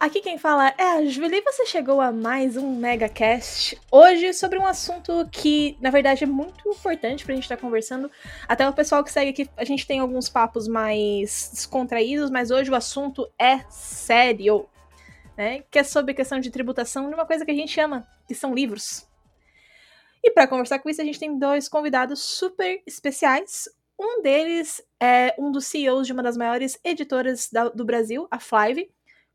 Aqui quem fala é a Julie, você chegou a mais um MegaCast. Hoje sobre um assunto que, na verdade, é muito importante pra gente estar tá conversando. Até o pessoal que segue aqui, a gente tem alguns papos mais descontraídos, mas hoje o assunto é sério. Né? Que é sobre questão de tributação de uma coisa que a gente ama, que são livros. E para conversar com isso, a gente tem dois convidados super especiais. Um deles é um dos CEOs de uma das maiores editoras da, do Brasil, a Flive.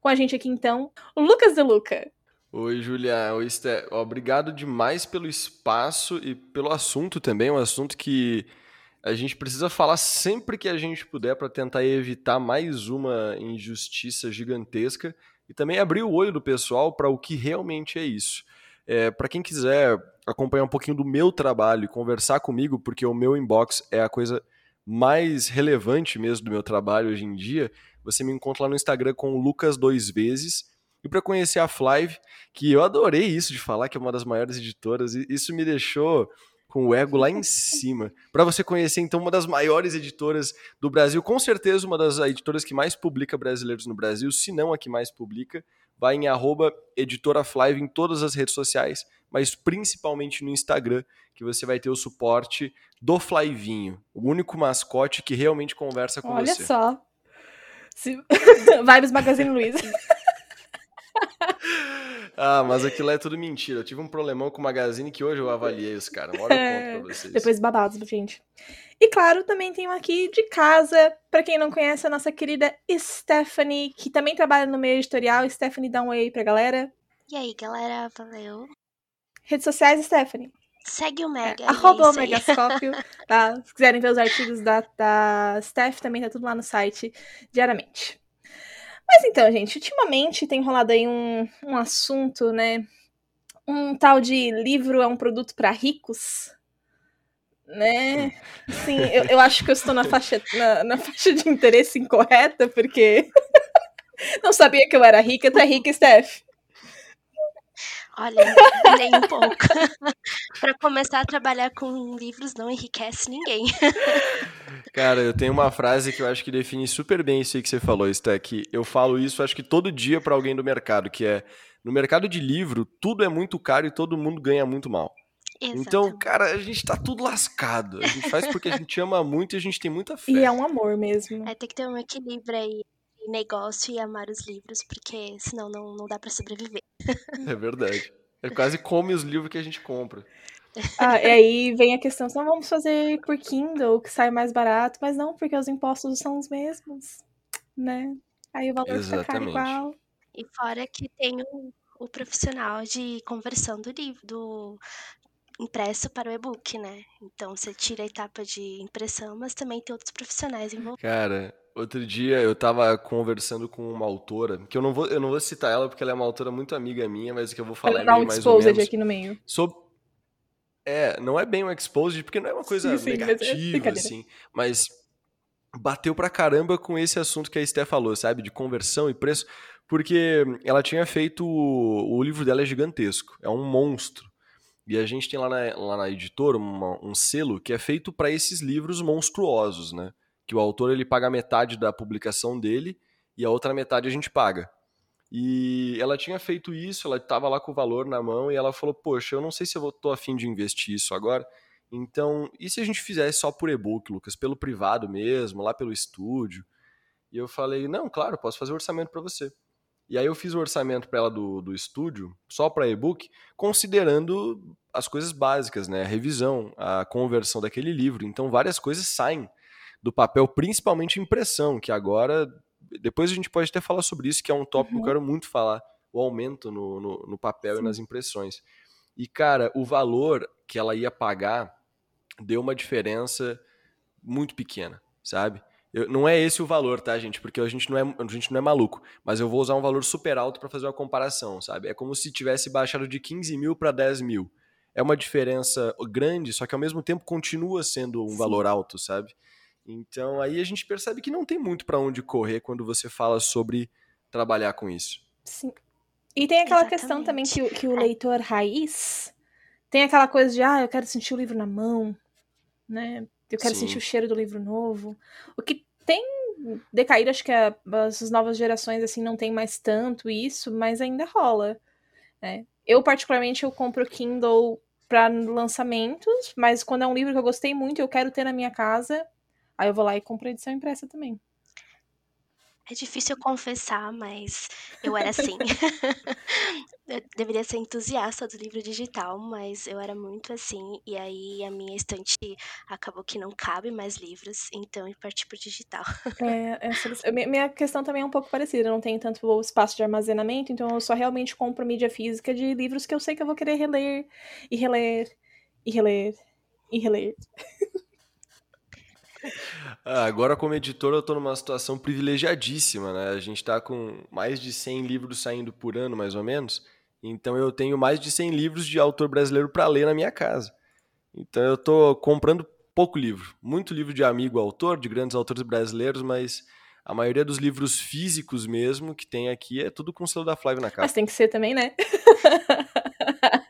Com a gente aqui então, Lucas De Luca. Oi, Julia. Oi, Esté. Obrigado demais pelo espaço e pelo assunto também. Um assunto que a gente precisa falar sempre que a gente puder para tentar evitar mais uma injustiça gigantesca e também abrir o olho do pessoal para o que realmente é isso. É, para quem quiser acompanhar um pouquinho do meu trabalho e conversar comigo, porque o meu inbox é a coisa mais relevante mesmo do meu trabalho hoje em dia, você me encontra lá no Instagram com o Lucas dois vezes. E para conhecer a Flive, que eu adorei isso de falar, que é uma das maiores editoras, e isso me deixou com o ego lá em cima. Para você conhecer, então, uma das maiores editoras do Brasil, com certeza uma das editoras que mais publica brasileiros no Brasil, se não a que mais publica, vai em arroba editoraflive em todas as redes sociais, mas principalmente no Instagram, que você vai ter o suporte do Flivinho, o único mascote que realmente conversa com Olha você. Olha só. Se... Vibes Magazine Luiza. ah, mas aquilo é tudo mentira. Eu tive um problemão com o Magazine que hoje eu avaliei os caras. Uma hora eu conto pra vocês. Depois babados, gente. E claro, também tenho aqui de casa, para quem não conhece, a nossa querida Stephanie, que também trabalha no meio editorial. Stephanie, dá um oi pra galera. E aí, galera, valeu. Redes sociais, Stephanie. Segue o Mega. É, arroba o Megascópio, tá? Se quiserem ver os artigos da, da Steph, também tá tudo lá no site diariamente. Mas então, gente, ultimamente tem rolado aí um, um assunto, né? Um tal de livro é um produto para ricos, né? Sim, eu, eu acho que eu estou na faixa, na, na faixa de interesse incorreta, porque não sabia que eu era rica. Tu é rica, Steph? Olha, nem um pouco. para começar a trabalhar com livros não enriquece ninguém. Cara, eu tenho uma frase que eu acho que define super bem isso aí que você falou, Sté, que eu falo isso acho que todo dia para alguém do mercado, que é no mercado de livro, tudo é muito caro e todo mundo ganha muito mal. Exatamente. Então, cara, a gente tá tudo lascado. A gente faz porque a gente ama muito e a gente tem muita fé. E é um amor mesmo. É, tem que ter um equilíbrio aí negócio e amar os livros, porque senão não, não dá para sobreviver. É verdade. É quase come os livros que a gente compra. Ah, e aí vem a questão, não vamos fazer por Kindle, que sai mais barato, mas não, porque os impostos são os mesmos, né? Aí o valor Exatamente. fica caro igual. E fora que tem o, o profissional de conversão do livro, do impresso para o e-book, né? Então você tira a etapa de impressão, mas também tem outros profissionais envolvidos. Cara, Outro dia eu tava conversando com uma autora, que eu não vou, eu não vou citar ela porque ela é uma autora muito amiga minha, mas que eu vou falar é meio um mais ou menos. aqui no meio. Sobre... É, não é bem um exposed, porque não é uma coisa sim, sim, negativa, mas é assim, mas bateu pra caramba com esse assunto que a Esté falou, sabe? De conversão e preço, porque ela tinha feito. O, o livro dela é gigantesco, é um monstro. E a gente tem lá na, lá na editora uma, um selo que é feito para esses livros monstruosos, né? Que o autor ele paga metade da publicação dele e a outra metade a gente paga. E ela tinha feito isso, ela estava lá com o valor na mão e ela falou: Poxa, eu não sei se eu estou afim de investir isso agora. Então, e se a gente fizesse só por e-book, Lucas? Pelo privado mesmo, lá pelo estúdio? E eu falei: Não, claro, posso fazer o orçamento para você. E aí eu fiz o orçamento para ela do, do estúdio, só para e-book, considerando as coisas básicas, né? A revisão, a conversão daquele livro. Então, várias coisas saem do papel, principalmente impressão, que agora, depois a gente pode até falar sobre isso, que é um tópico uhum. que eu quero muito falar, o aumento no, no, no papel Sim. e nas impressões. E, cara, o valor que ela ia pagar deu uma diferença muito pequena, sabe? Eu, não é esse o valor, tá, gente? Porque a gente, não é, a gente não é maluco. Mas eu vou usar um valor super alto para fazer uma comparação, sabe? É como se tivesse baixado de 15 mil para 10 mil. É uma diferença grande, só que ao mesmo tempo continua sendo um Sim. valor alto, sabe? Então aí a gente percebe que não tem muito para onde correr quando você fala sobre trabalhar com isso. Sim. E tem aquela Exatamente. questão também que, que o leitor raiz tem aquela coisa de, ah, eu quero sentir o livro na mão, né? Eu quero Sim. sentir o cheiro do livro novo. O que tem decaído, acho que a, as novas gerações assim não tem mais tanto isso, mas ainda rola. Né? Eu, particularmente, eu compro Kindle para lançamentos, mas quando é um livro que eu gostei muito eu quero ter na minha casa, aí eu vou lá e compro a edição impressa também. É difícil confessar, mas eu era assim. eu deveria ser entusiasta do livro digital, mas eu era muito assim. E aí a minha estante acabou que não cabe mais livros, então eu parti pro digital. É, essa, minha questão também é um pouco parecida. Eu não tenho tanto espaço de armazenamento, então eu só realmente compro mídia física de livros que eu sei que eu vou querer reler e reler e reler e reler. Ah, agora, como editor, eu estou numa situação privilegiadíssima, né? A gente está com mais de 100 livros saindo por ano, mais ou menos. Então, eu tenho mais de 100 livros de autor brasileiro para ler na minha casa. Então, eu estou comprando pouco livro. Muito livro de amigo autor, de grandes autores brasileiros, mas a maioria dos livros físicos mesmo que tem aqui é tudo com o selo da Flávia na casa. Mas tem que ser também, né?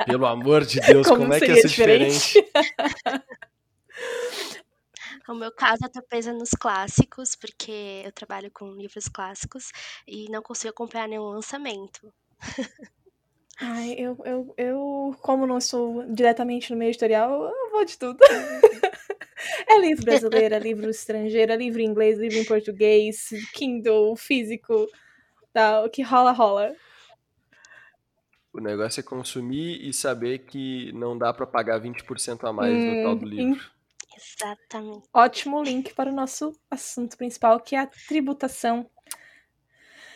Pelo amor de Deus, como, como é que é ser diferente? diferente? No meu caso, eu tô presa nos clássicos, porque eu trabalho com livros clássicos e não consigo acompanhar nenhum lançamento. Ai, eu, eu, eu, como não sou diretamente no meio editorial, eu vou de tudo. é livro brasileiro, é livro estrangeiro, é livro em inglês, livro em português, Kindle, físico, tal, o que rola, rola. O negócio é consumir e saber que não dá para pagar 20% a mais hum, no tal do livro. Exatamente. Ótimo link para o nosso assunto principal, que é a tributação.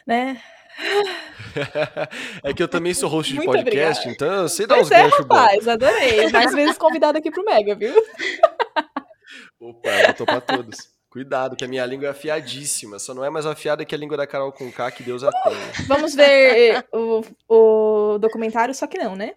Né? é que eu também sou host de Muito podcast, obrigada. então eu sei dar pois uns é, ganchos rapaz, bons. adorei. Mais vezes convidado aqui pro Mega, viu? Opa, eu tô pra todos. Cuidado, que a minha língua é afiadíssima. Só não é mais afiada que a língua da Carol com K, que Deus a tenha. Vamos ver o, o documentário, só que não, né?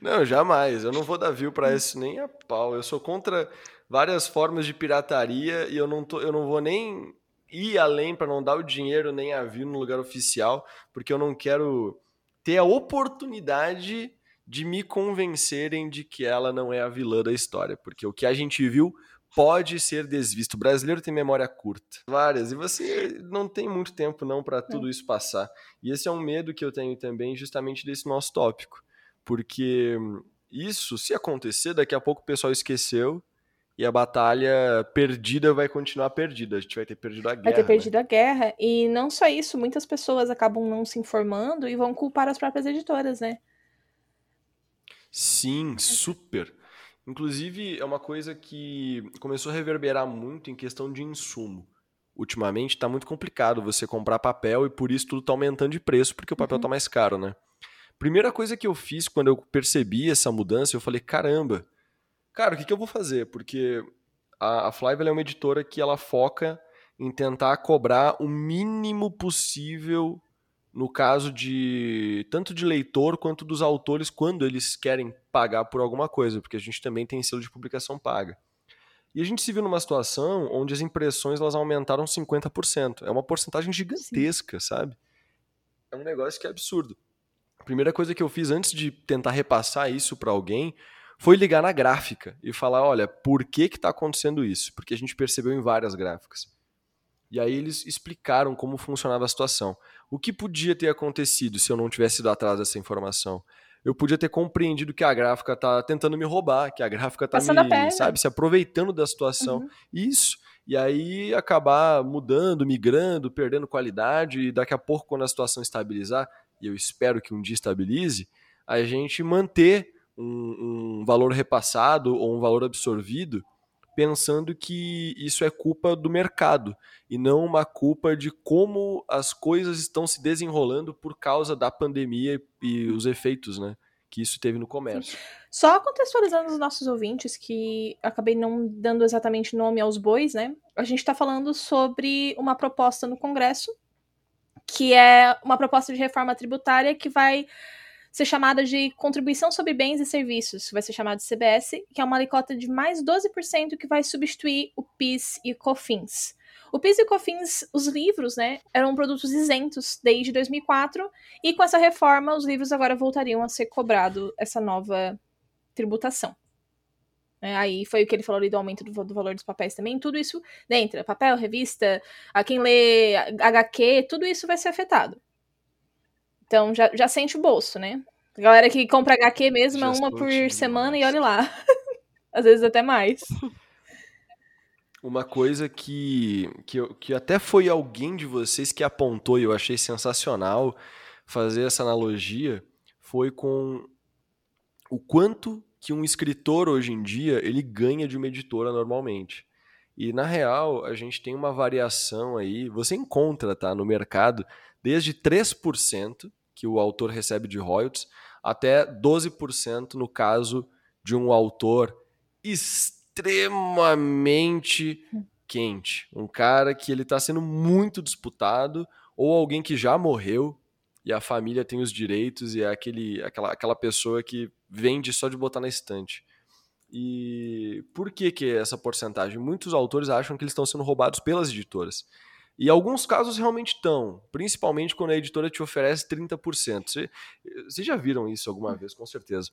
Não, jamais. Eu não vou dar view para isso nem a pau. Eu sou contra várias formas de pirataria e eu não, tô, eu não vou nem ir além para não dar o dinheiro nem a view no lugar oficial, porque eu não quero ter a oportunidade de me convencerem de que ela não é a vilã da história, porque o que a gente viu pode ser desvisto. O brasileiro tem memória curta, várias, e você não tem muito tempo não para tudo isso passar. E esse é um medo que eu tenho também justamente desse nosso tópico porque isso, se acontecer, daqui a pouco o pessoal esqueceu e a batalha perdida vai continuar perdida. A gente vai ter perdido a guerra. Vai ter perdido né? a guerra. E não só isso, muitas pessoas acabam não se informando e vão culpar as próprias editoras, né? Sim, super. Inclusive, é uma coisa que começou a reverberar muito em questão de insumo. Ultimamente está muito complicado você comprar papel e por isso tudo está aumentando de preço, porque o papel está uhum. mais caro, né? Primeira coisa que eu fiz quando eu percebi essa mudança, eu falei, caramba, cara, o que, que eu vou fazer? Porque a, a é uma editora que ela foca em tentar cobrar o mínimo possível no caso de tanto de leitor quanto dos autores quando eles querem pagar por alguma coisa, porque a gente também tem selo de publicação paga. E a gente se viu numa situação onde as impressões elas aumentaram 50%. É uma porcentagem gigantesca, Sim. sabe? É um negócio que é absurdo primeira coisa que eu fiz antes de tentar repassar isso para alguém foi ligar na gráfica e falar, olha, por que que está acontecendo isso? Porque a gente percebeu em várias gráficas. E aí eles explicaram como funcionava a situação. O que podia ter acontecido se eu não tivesse ido atrás dessa informação? Eu podia ter compreendido que a gráfica está tentando me roubar, que a gráfica está me, sabe, se aproveitando da situação. Uhum. Isso. E aí acabar mudando, migrando, perdendo qualidade e daqui a pouco quando a situação estabilizar, e eu espero que um dia estabilize, a gente manter um, um valor repassado ou um valor absorvido, pensando que isso é culpa do mercado e não uma culpa de como as coisas estão se desenrolando por causa da pandemia e os efeitos, né? Que isso teve no comércio. Só contextualizando os nossos ouvintes, que acabei não dando exatamente nome aos bois, né? A gente está falando sobre uma proposta no Congresso que é uma proposta de reforma tributária que vai ser chamada de Contribuição sobre Bens e Serviços, vai ser chamada de CBS, que é uma alíquota de mais 12% que vai substituir o PIS e o COFINS. O PIS e o COFINS, os livros, né, eram produtos isentos desde 2004, e com essa reforma os livros agora voltariam a ser cobrado essa nova tributação. É, aí foi o que ele falou ali do aumento do, do, valor dos papéis também. Tudo isso dentro, papel, revista, a quem lê HQ, tudo isso vai ser afetado. Então já, já sente o bolso, né? A galera que compra HQ mesmo é uma por semana e olhe lá. Às vezes até mais. Uma coisa que, que, que até foi alguém de vocês que apontou e eu achei sensacional fazer essa analogia foi com o quanto que um escritor hoje em dia ele ganha de uma editora normalmente. E na real, a gente tem uma variação aí, você encontra, tá, no mercado, desde 3% que o autor recebe de royalties até 12% no caso de um autor extremamente quente, um cara que ele está sendo muito disputado ou alguém que já morreu e a família tem os direitos e é aquele, aquela, aquela pessoa que vende só de botar na estante. E por que, que essa porcentagem? Muitos autores acham que eles estão sendo roubados pelas editoras. E alguns casos realmente estão, principalmente quando a editora te oferece 30%. Vocês já viram isso alguma vez, com certeza.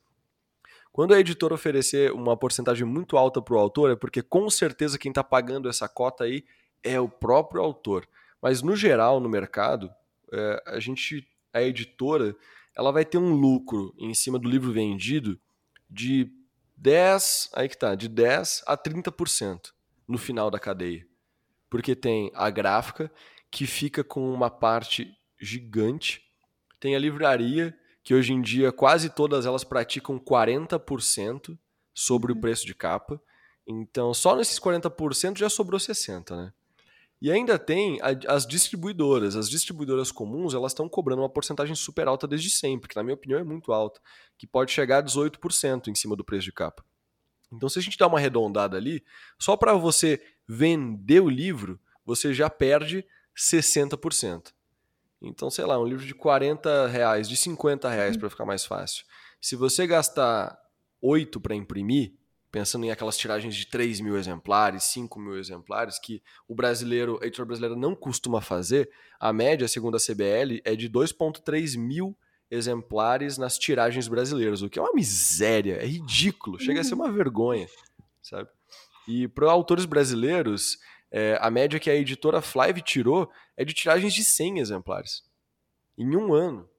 Quando a editora oferecer uma porcentagem muito alta para o autor, é porque com certeza quem está pagando essa cota aí é o próprio autor. Mas no geral, no mercado, é, a gente, a editora, ela vai ter um lucro em cima do livro vendido de 10, aí que tá, de 10 a 30% no final da cadeia. Porque tem a gráfica, que fica com uma parte gigante, tem a livraria, que hoje em dia quase todas elas praticam 40% sobre o uhum. preço de capa. Então, só nesses 40% já sobrou 60%, né? E ainda tem as distribuidoras. As distribuidoras comuns, elas estão cobrando uma porcentagem super alta desde sempre, que na minha opinião é muito alta, que pode chegar a 18% em cima do preço de capa. Então, se a gente dá uma arredondada ali, só para você vender o livro, você já perde 60%. Então, sei lá, um livro de 40 reais, de 50 reais, para ficar mais fácil. Se você gastar 8 para imprimir, pensando em aquelas tiragens de 3 mil exemplares, 5 mil exemplares, que o brasileiro, a editora brasileira não costuma fazer, a média, segundo a CBL, é de 2,3 mil exemplares nas tiragens brasileiras, o que é uma miséria, é ridículo, chega a ser uma vergonha, sabe? E para autores brasileiros, é, a média que a editora Flive tirou é de tiragens de 100 exemplares em um ano.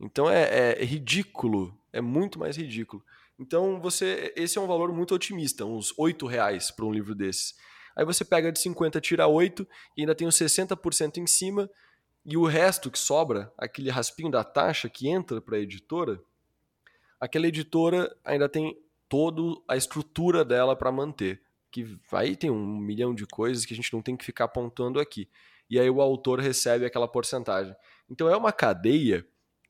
Então é, é, é ridículo, é muito mais ridículo. Então você, esse é um valor muito otimista, uns 8 reais para um livro desses. Aí você pega de 50, tira 8 e ainda tem os 60% em cima e o resto que sobra, aquele raspinho da taxa que entra para a editora, aquela editora ainda tem toda a estrutura dela para manter que aí tem um milhão de coisas que a gente não tem que ficar apontando aqui. E aí o autor recebe aquela porcentagem. Então é uma cadeia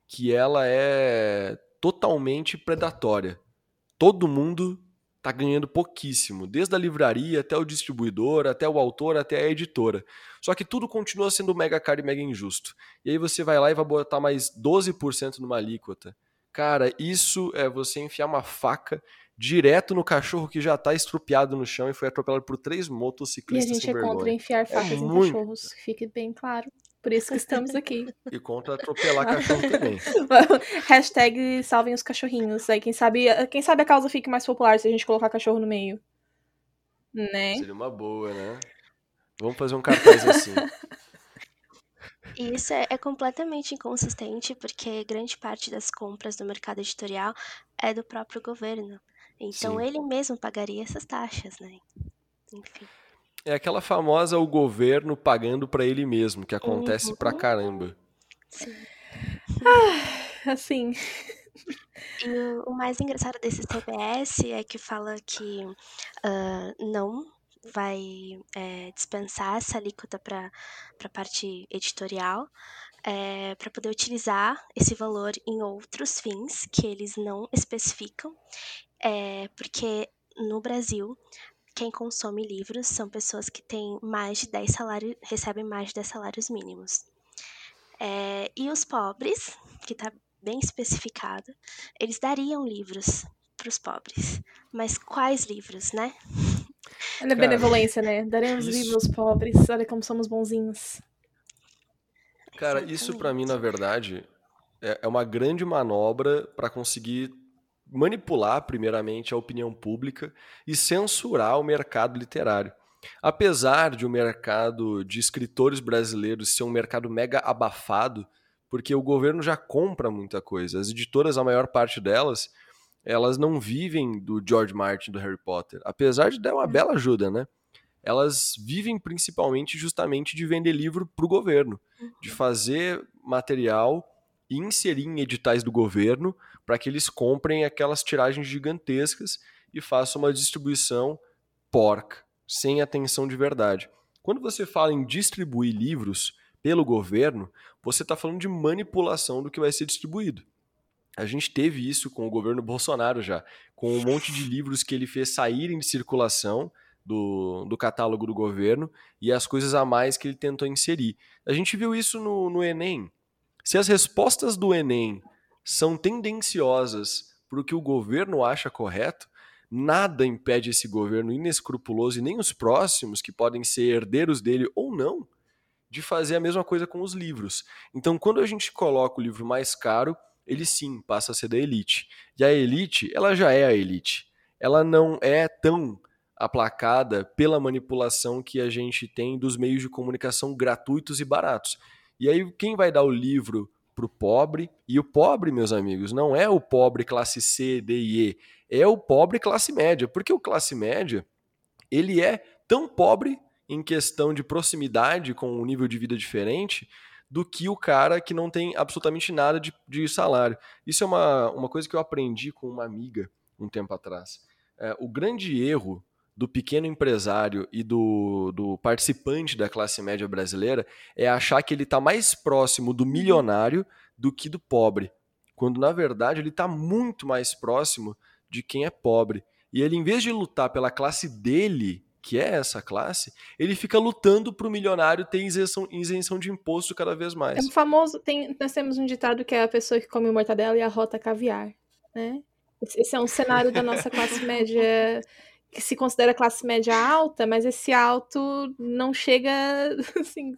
que ela é totalmente predatória. Todo mundo está ganhando pouquíssimo, desde a livraria até o distribuidor, até o autor, até a editora. Só que tudo continua sendo mega caro e mega injusto. E aí você vai lá e vai botar mais 12% numa alíquota. Cara, isso é você enfiar uma faca direto no cachorro que já está estrupiado no chão e foi atropelado por três motociclistas. E a gente é vergonha. contra enfiar é facas é em muito... cachorros, fique bem claro. Por isso que estamos aqui. E contra atropelar cachorro também. Hashtag salvem os cachorrinhos. Aí quem sabe, quem sabe a causa fique mais popular se a gente colocar cachorro no meio. Né? Seria uma boa, né? Vamos fazer um cartaz assim. Isso é, é, completamente inconsistente, porque grande parte das compras do mercado editorial é do próprio governo. Então Sim. ele mesmo pagaria essas taxas, né? Enfim. É aquela famosa o governo pagando para ele mesmo, que acontece uhum. pra caramba. Sim. Ah, assim. E o, o, mais engraçado desses TBS é que fala que uh, não vai é, dispensar essa alíquota para a parte editorial, é, para poder utilizar esse valor em outros fins que eles não especificam é, porque no Brasil, quem consome livros são pessoas que têm mais de 10 salários, recebem mais de 10 salários mínimos. É, e os pobres, que está bem especificado, eles dariam livros para os pobres. Mas quais livros, né? Olha a benevolência, né? Daremos isso... livros aos pobres. Olha como somos bonzinhos. Cara, Exatamente. isso para mim, na verdade, é, é uma grande manobra para conseguir manipular, primeiramente, a opinião pública e censurar o mercado literário. Apesar de o mercado de escritores brasileiros ser um mercado mega abafado, porque o governo já compra muita coisa. As editoras, a maior parte delas, elas não vivem do George Martin, do Harry Potter. Apesar de dar uma bela ajuda, né? Elas vivem principalmente justamente de vender livro para o governo, de uhum. fazer material e inserir em editais do governo para que eles comprem aquelas tiragens gigantescas e façam uma distribuição porca, sem atenção de verdade. Quando você fala em distribuir livros pelo governo, você está falando de manipulação do que vai ser distribuído. A gente teve isso com o governo Bolsonaro já, com um monte de livros que ele fez saírem de circulação do, do catálogo do governo e as coisas a mais que ele tentou inserir. A gente viu isso no, no Enem. Se as respostas do Enem são tendenciosas para o que o governo acha correto, nada impede esse governo inescrupuloso e nem os próximos, que podem ser herdeiros dele ou não, de fazer a mesma coisa com os livros. Então, quando a gente coloca o livro mais caro, ele sim passa a ser da elite. E a elite, ela já é a elite. Ela não é tão aplacada pela manipulação que a gente tem dos meios de comunicação gratuitos e baratos. E aí, quem vai dar o livro para o pobre? E o pobre, meus amigos, não é o pobre classe C, D e E, é o pobre classe média. Porque o classe média, ele é tão pobre em questão de proximidade com um nível de vida diferente do que o cara que não tem absolutamente nada de, de salário. Isso é uma, uma coisa que eu aprendi com uma amiga um tempo atrás. É, o grande erro do pequeno empresário e do, do participante da classe média brasileira é achar que ele está mais próximo do milionário do que do pobre, quando na verdade ele está muito mais próximo de quem é pobre. E ele, em vez de lutar pela classe dele, que é essa classe, ele fica lutando para o milionário ter isenção, isenção de imposto cada vez mais. É um famoso. Tem, nós temos um ditado que é a pessoa que come mortadela e a rota caviar. Né? Esse é um cenário da nossa classe média que se considera classe média alta, mas esse alto não chega assim.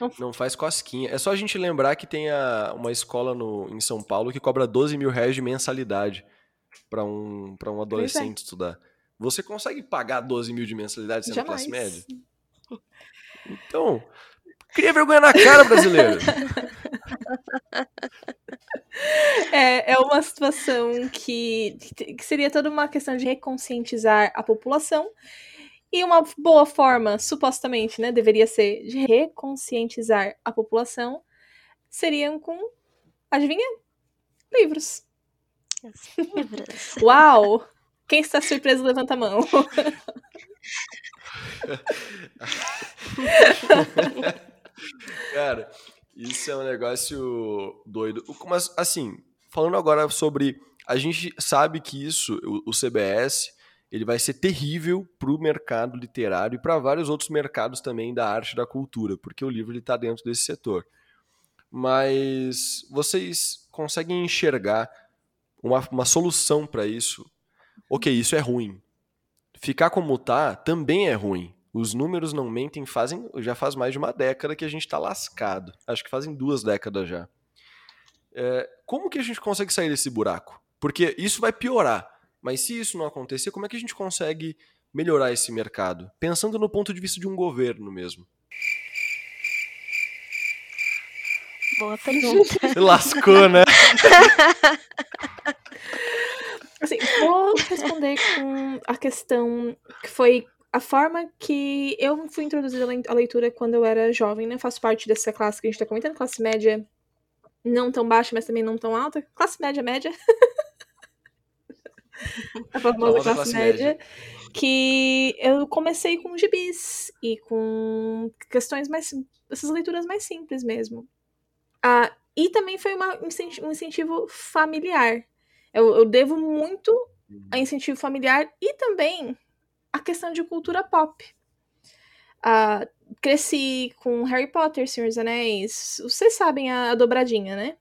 Não... não faz cosquinha. É só a gente lembrar que tem a, uma escola no, em São Paulo que cobra 12 mil reais de mensalidade para um, pra um é. adolescente é. estudar. Você consegue pagar 12 mil de mensalidade sendo Jamais. classe média? Então, cria vergonha na cara, brasileiro. É, é uma situação que, que seria toda uma questão de reconscientizar a população. E uma boa forma, supostamente, né, deveria ser de reconscientizar a população, seriam com, adivinha? Livros. Livros. Uau! Quem está surpreso, levanta a mão. Cara, isso é um negócio doido. Mas, assim, falando agora sobre. A gente sabe que isso, o, CBS, ele vai ser terrível para o mercado literário e para vários outros mercados também da arte e da cultura, porque o livro está dentro desse setor. Mas vocês conseguem enxergar uma, uma solução para isso? Ok, isso é ruim. Ficar como tá também é ruim. Os números não mentem, fazem já faz mais de uma década que a gente está lascado. Acho que fazem duas décadas já. É, como que a gente consegue sair desse buraco? Porque isso vai piorar. Mas se isso não acontecer, como é que a gente consegue melhorar esse mercado? Pensando no ponto de vista de um governo mesmo. Boa pergunta. Lascou, né? Assim, vou responder com a questão que foi a forma que eu fui introduzida à leitura quando eu era jovem, né? Faço parte dessa classe que a gente tá comentando, classe média não tão baixa, mas também não tão alta. Classe média, média. a famosa classe, classe média, média. Que eu comecei com gibis e com questões mais. essas leituras mais simples mesmo. Ah, e também foi uma, um incentivo familiar. Eu, eu devo muito a uhum. incentivo familiar e também a questão de cultura pop. Uh, cresci com Harry Potter, Senhor dos Anéis. Vocês sabem a, a dobradinha, né?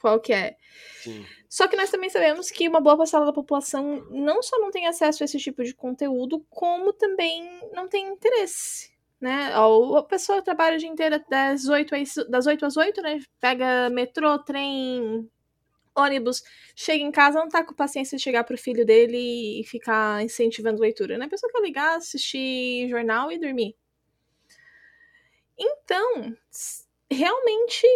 Qual que é? Sim. Só que nós também sabemos que uma boa parcela da população não só não tem acesso a esse tipo de conteúdo, como também não tem interesse. Né? A pessoa trabalha o dia inteiro das 8, às, das 8 às 8, né? Pega metrô, trem, ônibus, chega em casa, não tá com paciência de chegar pro filho dele e ficar incentivando leitura, né? A pessoa quer ligar, assistir jornal e dormir. Então, realmente,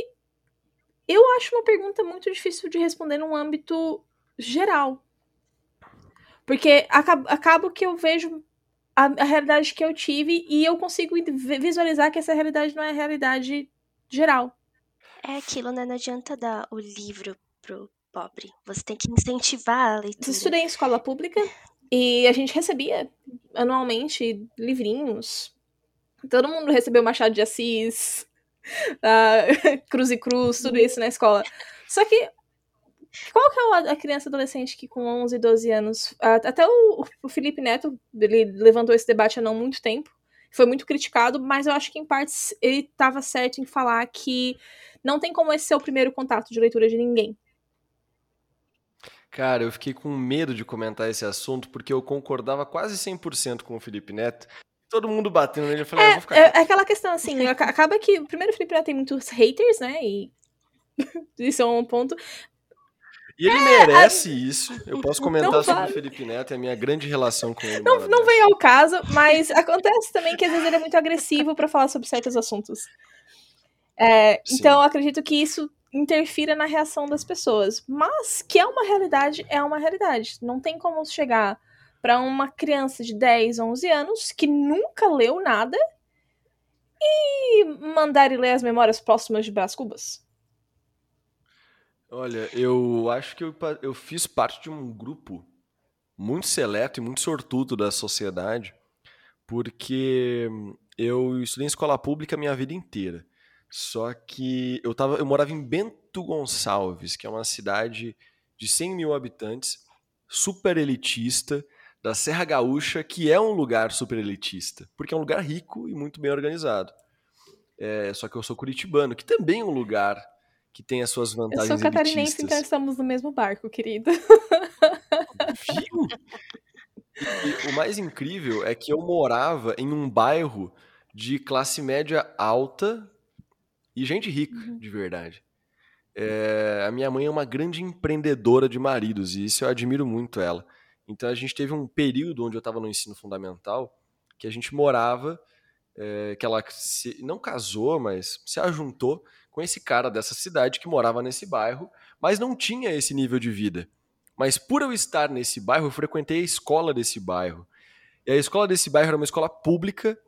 eu acho uma pergunta muito difícil de responder num âmbito geral. Porque acaba que eu vejo a, a, realidade que eu tive e eu consigo visualizar que essa realidade não é a realidade geral. É aquilo, né? Não adianta dar o livro pro pobre. Você tem que incentivar a leitura. Eu estudei em escola pública e a gente recebia anualmente livrinhos. Todo mundo recebeu Machado de Assis, uh, Cruz e Cruz, tudo isso na escola. Só que qual que é a criança adolescente que com 11, 12 anos... Até o, o Felipe Neto, ele levantou esse debate há não muito tempo. Foi muito criticado, mas eu acho que em partes ele estava certo em falar que não tem como esse ser o primeiro contato de leitura de ninguém. Cara, eu fiquei com medo de comentar esse assunto porque eu concordava quase 100% com o Felipe Neto. Todo mundo batendo nele, eu falei, é, ah, vou ficar. É, é aquela questão assim, acaba que o primeiro Felipe Neto tem muitos haters, né? E isso é um ponto. E ele é, merece a... isso. Eu posso comentar sobre o Felipe Neto e a minha grande relação com ele. Não, não veio ao caso, mas acontece também que às vezes ele é muito agressivo para falar sobre certos assuntos. É, então, eu acredito que isso interfira na reação das pessoas. Mas que é uma realidade, é uma realidade. Não tem como chegar para uma criança de 10, 11 anos que nunca leu nada e mandar ele ler as memórias próximas de Brás Cubas. Olha, eu acho que eu, eu fiz parte de um grupo muito seleto e muito sortudo da sociedade, porque eu estudei em escola pública a minha vida inteira. Só que eu, tava, eu morava em Bento Gonçalves, que é uma cidade de 100 mil habitantes, super elitista, da Serra Gaúcha, que é um lugar super elitista, porque é um lugar rico e muito bem organizado. É, só que eu sou curitibano, que também é um lugar que tem as suas vantagens Eu sou catarinense, elitistas. então estamos no mesmo barco, querido. Viu? E, e o mais incrível é que eu morava em um bairro de classe média alta e gente rica, uhum. de verdade. É, a minha mãe é uma grande empreendedora de maridos e isso eu admiro muito ela. Então a gente teve um período onde eu estava no ensino fundamental que a gente morava, é, que ela se, não casou, mas se ajuntou com esse cara dessa cidade que morava nesse bairro, mas não tinha esse nível de vida. Mas por eu estar nesse bairro, eu frequentei a escola desse bairro. E a escola desse bairro era uma escola pública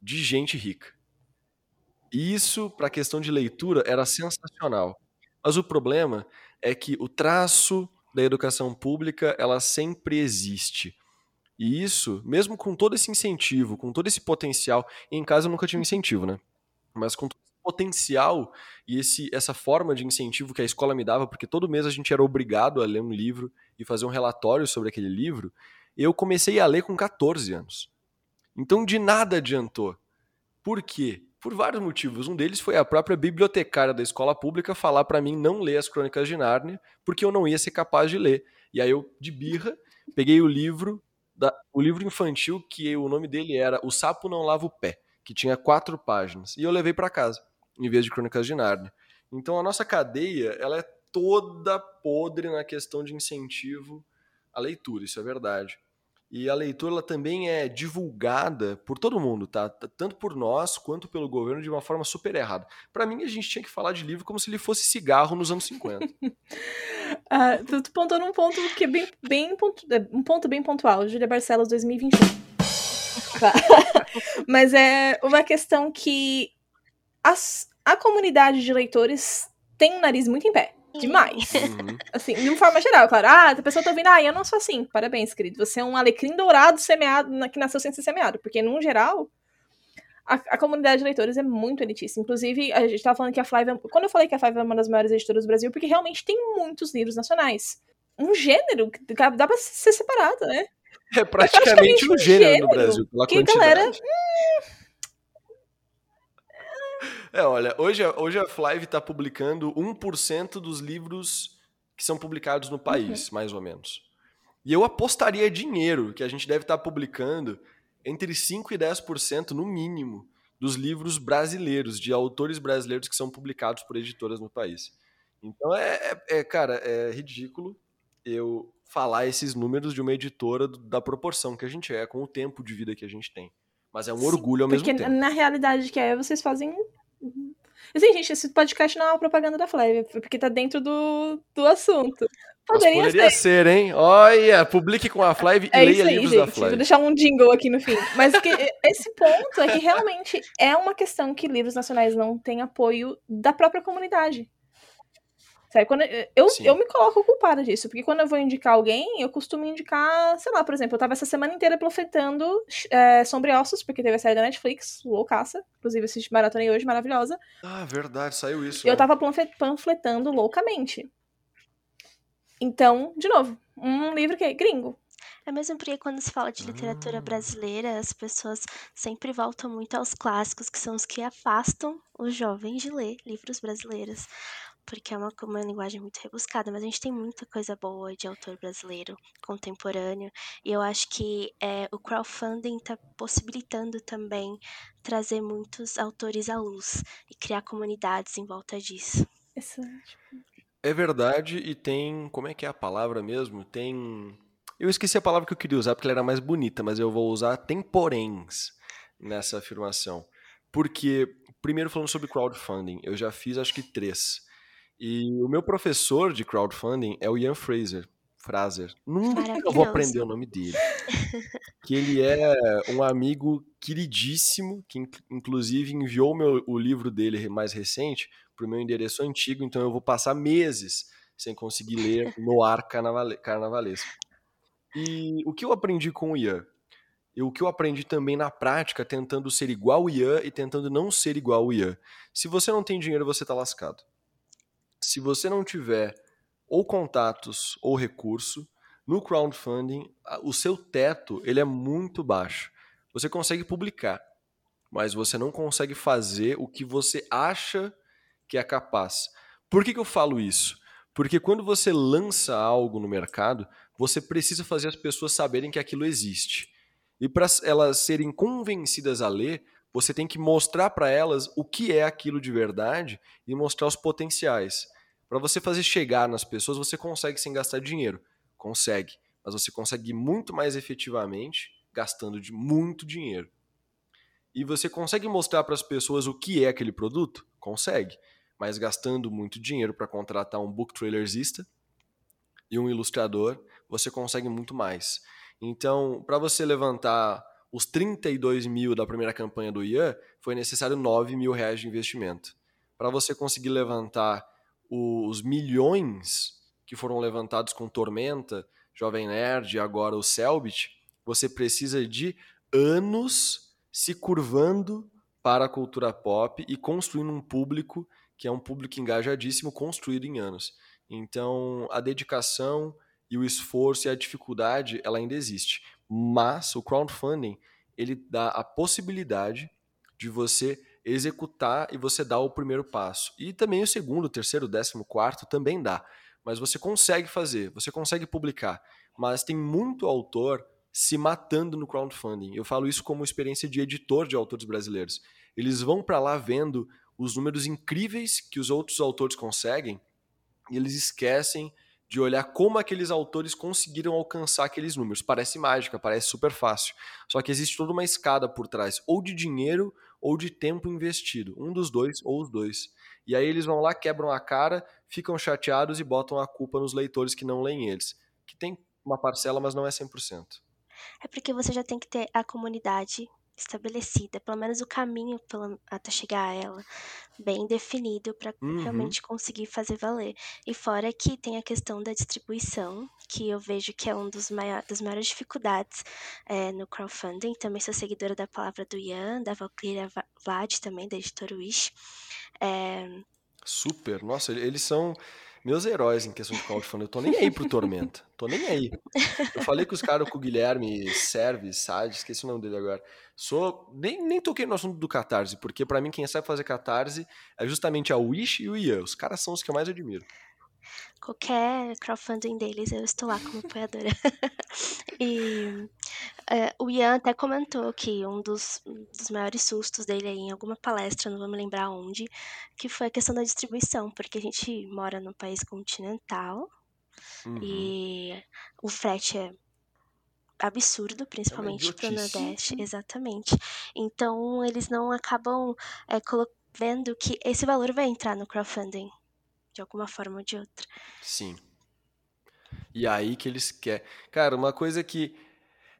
de gente rica. E isso, para a questão de leitura, era sensacional. Mas o problema é que o traço da educação pública, ela sempre existe. E isso, mesmo com todo esse incentivo, com todo esse potencial, em casa eu nunca tive incentivo, né? Mas com todo esse potencial e esse, essa forma de incentivo que a escola me dava, porque todo mês a gente era obrigado a ler um livro e fazer um relatório sobre aquele livro, eu comecei a ler com 14 anos. Então de nada adiantou. Por quê? Por vários motivos. Um deles foi a própria bibliotecária da escola pública falar para mim não ler as Crônicas de Nárnia, porque eu não ia ser capaz de ler. E aí eu, de birra, peguei o livro, da, o livro infantil, que o nome dele era O Sapo Não Lava o Pé, que tinha quatro páginas, e eu levei para casa, em vez de Crônicas de Nárnia. Então a nossa cadeia, ela é toda podre na questão de incentivo à leitura, isso é verdade. E a leitura também é divulgada por todo mundo, tá? Tanto por nós quanto pelo governo de uma forma super errada. Para mim, a gente tinha que falar de livro como se ele fosse cigarro nos anos 50. uh, ah, tu, tu num ponto que é bem, bem pontu, é, um ponto bem pontual, Júlia Barcelos 2021. Tá. Mas é uma questão que as, a comunidade de leitores tem um nariz muito em pé demais. Uhum. Assim, de uma forma geral, claro. Ah, a pessoa tá ouvindo, ah, eu não sou assim. Parabéns, querido. Você é um alecrim dourado semeado, que nasceu sem ser semeado. Porque, num geral, a, a, comunidade de leitores é muito elitista. Inclusive, a gente tava falando que a Flávia. Quando eu falei que a Flávia é uma das maiores editoras do Brasil, porque realmente tem muitos livros nacionais. Um gênero que dá pra ser separado, né? É praticamente, é praticamente um, gênero, no Brasil, pela que quantidade. galera. Hum, é, olha, hoje, hoje a Flive está publicando 1% dos livros que são publicados no país, uhum. mais ou menos. E eu apostaria dinheiro que a gente deve estar tá publicando entre 5% e 10% no mínimo dos livros brasileiros, de autores brasileiros que são publicados por editoras no país. Então é, é, é, cara, é ridículo eu falar esses números de uma editora da proporção que a gente é, com o tempo de vida que a gente tem. Mas é um Sim, orgulho ao mesmo tempo. Porque na realidade que é, vocês fazem. Assim, gente, esse podcast não é uma propaganda da Flávia, porque tá dentro do, do assunto. Poderia, poderia ser. ser. hein? Olha, publique com a Flávia e é leia aí, livros gente. da Flávia. Vou deixar um jingle aqui no fim. Mas que, esse ponto é que realmente é uma questão que livros nacionais não têm apoio da própria comunidade. Sabe? Quando eu, eu me coloco culpada disso, porque quando eu vou indicar alguém, eu costumo indicar, sei lá, por exemplo, eu tava essa semana inteira profetando é, Sobre Ossos, porque teve a série da Netflix, loucaça, inclusive assisti maratonei hoje, maravilhosa. Ah, verdade, saiu isso. Eu né? tava panfletando loucamente. Então, de novo, um livro que é gringo. É mesmo porque quando se fala de literatura ah. brasileira, as pessoas sempre voltam muito aos clássicos, que são os que afastam os jovens de ler livros brasileiros porque é uma, uma linguagem muito rebuscada, mas a gente tem muita coisa boa de autor brasileiro contemporâneo, e eu acho que é, o crowdfunding está possibilitando também trazer muitos autores à luz e criar comunidades em volta disso. Excelente. É verdade, e tem. Como é que é a palavra mesmo? Tem. Eu esqueci a palavra que eu queria usar porque ela era mais bonita, mas eu vou usar tem poréns nessa afirmação. Porque, primeiro falando sobre crowdfunding, eu já fiz acho que três. E o meu professor de crowdfunding é o Ian Fraser. Fraser. Nunca eu vou aprender o nome dele. que ele é um amigo queridíssimo, que inclusive enviou meu, o livro dele mais recente para o meu endereço antigo, então eu vou passar meses sem conseguir ler no ar carnavale, carnavalesco. E o que eu aprendi com o Ian? E o que eu aprendi também na prática, tentando ser igual o Ian e tentando não ser igual o Ian. Se você não tem dinheiro, você está lascado se você não tiver ou contatos ou recurso, no crowdfunding, o seu teto ele é muito baixo. Você consegue publicar, mas você não consegue fazer o que você acha que é capaz. Por que, que eu falo isso? Porque quando você lança algo no mercado, você precisa fazer as pessoas saberem que aquilo existe. E para elas serem convencidas a ler, você tem que mostrar para elas o que é aquilo de verdade e mostrar os potenciais. Para você fazer chegar nas pessoas, você consegue sem gastar dinheiro. Consegue. Mas você consegue muito mais efetivamente gastando de muito dinheiro. E você consegue mostrar para as pessoas o que é aquele produto? Consegue. Mas gastando muito dinheiro para contratar um book trailersista e um ilustrador, você consegue muito mais. Então, para você levantar os 32 mil da primeira campanha do Ian, foi necessário 9 mil reais de investimento. Para você conseguir levantar os milhões que foram levantados com Tormenta, Jovem Nerd e agora o Selbit, você precisa de anos se curvando para a cultura pop e construindo um público que é um público engajadíssimo construído em anos. Então, a dedicação e o esforço e a dificuldade, ela ainda existe. Mas o crowdfunding, ele dá a possibilidade de você executar e você dá o primeiro passo. E também o segundo, o terceiro, o décimo, quarto também dá. Mas você consegue fazer, você consegue publicar. Mas tem muito autor se matando no crowdfunding. Eu falo isso como experiência de editor de autores brasileiros. Eles vão para lá vendo os números incríveis que os outros autores conseguem e eles esquecem de olhar como aqueles autores conseguiram alcançar aqueles números. Parece mágica, parece super fácil. Só que existe toda uma escada por trás, ou de dinheiro ou de tempo investido. Um dos dois ou os dois. E aí eles vão lá, quebram a cara, ficam chateados e botam a culpa nos leitores que não leem eles. Que tem uma parcela, mas não é 100%. É porque você já tem que ter a comunidade estabelecida, pelo menos o caminho até chegar a ela bem definido para uhum. realmente conseguir fazer valer. E fora que tem a questão da distribuição, que eu vejo que é um dos maiores, das maiores dificuldades é, no crowdfunding. Também sou seguidora da palavra do Ian, da Valkyria Vlad também, da editora Wish. É... Super, nossa, eles são meus heróis em questão de crowdfunding. Eu tô nem aí pro Tormenta. Tô nem aí. Eu falei com os caras, com o Guilherme Serve, Sade, esqueci o nome dele agora. Sou. Nem, nem toquei no assunto do Catarse, porque para mim quem sabe fazer Catarse é justamente a Wish e o Ian. Os caras são os que eu mais admiro. Qualquer crowdfunding deles, eu estou lá como apoiadora. e É, o Ian até comentou que um dos, dos maiores sustos dele aí em alguma palestra, não vou me lembrar onde, que foi a questão da distribuição, porque a gente mora num país continental uhum. e o frete é absurdo, principalmente é para o Nordeste, exatamente. Então eles não acabam é, vendo que esse valor vai entrar no crowdfunding de alguma forma ou de outra. Sim. E aí que eles querem. Cara, uma coisa que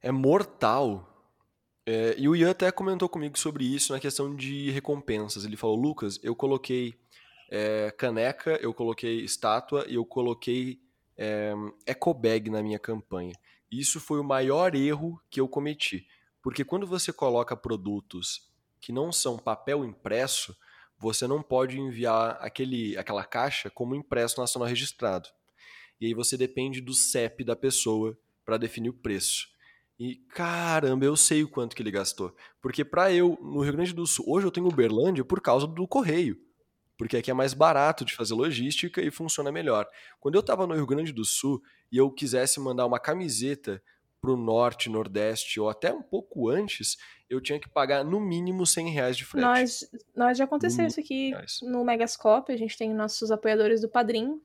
é mortal. É, e o Ian até comentou comigo sobre isso na questão de recompensas. Ele falou: Lucas, eu coloquei é, caneca, eu coloquei estátua e eu coloquei é, eco bag na minha campanha. Isso foi o maior erro que eu cometi. Porque quando você coloca produtos que não são papel impresso, você não pode enviar aquele, aquela caixa como impresso nacional registrado. E aí você depende do CEP da pessoa para definir o preço. E caramba, eu sei o quanto que ele gastou. Porque para eu, no Rio Grande do Sul, hoje eu tenho Uberlândia por causa do correio. Porque aqui é mais barato de fazer logística e funciona melhor. Quando eu estava no Rio Grande do Sul e eu quisesse mandar uma camiseta para o norte, nordeste ou até um pouco antes, eu tinha que pagar no mínimo 100 reais de frete. Nós, nós já aconteceu isso aqui reais. no Megascope, a gente tem nossos apoiadores do Padrim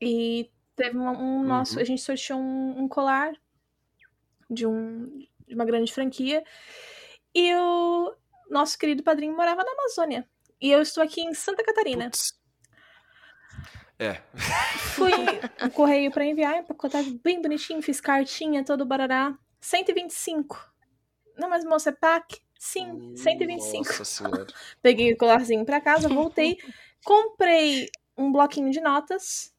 e teve um, um nosso, uhum. a gente sorteou um, um colar de, um, de uma grande franquia. E o nosso querido padrinho morava na Amazônia. E eu estou aqui em Santa Catarina. Puts. É. Fui o correio para enviar, empacotado bem bonitinho, fiz cartinha, todo barará. 125. Não, mas moça, é pack? Sim, 125. Nossa senhora. Peguei o colarzinho para casa, voltei, comprei um bloquinho de notas,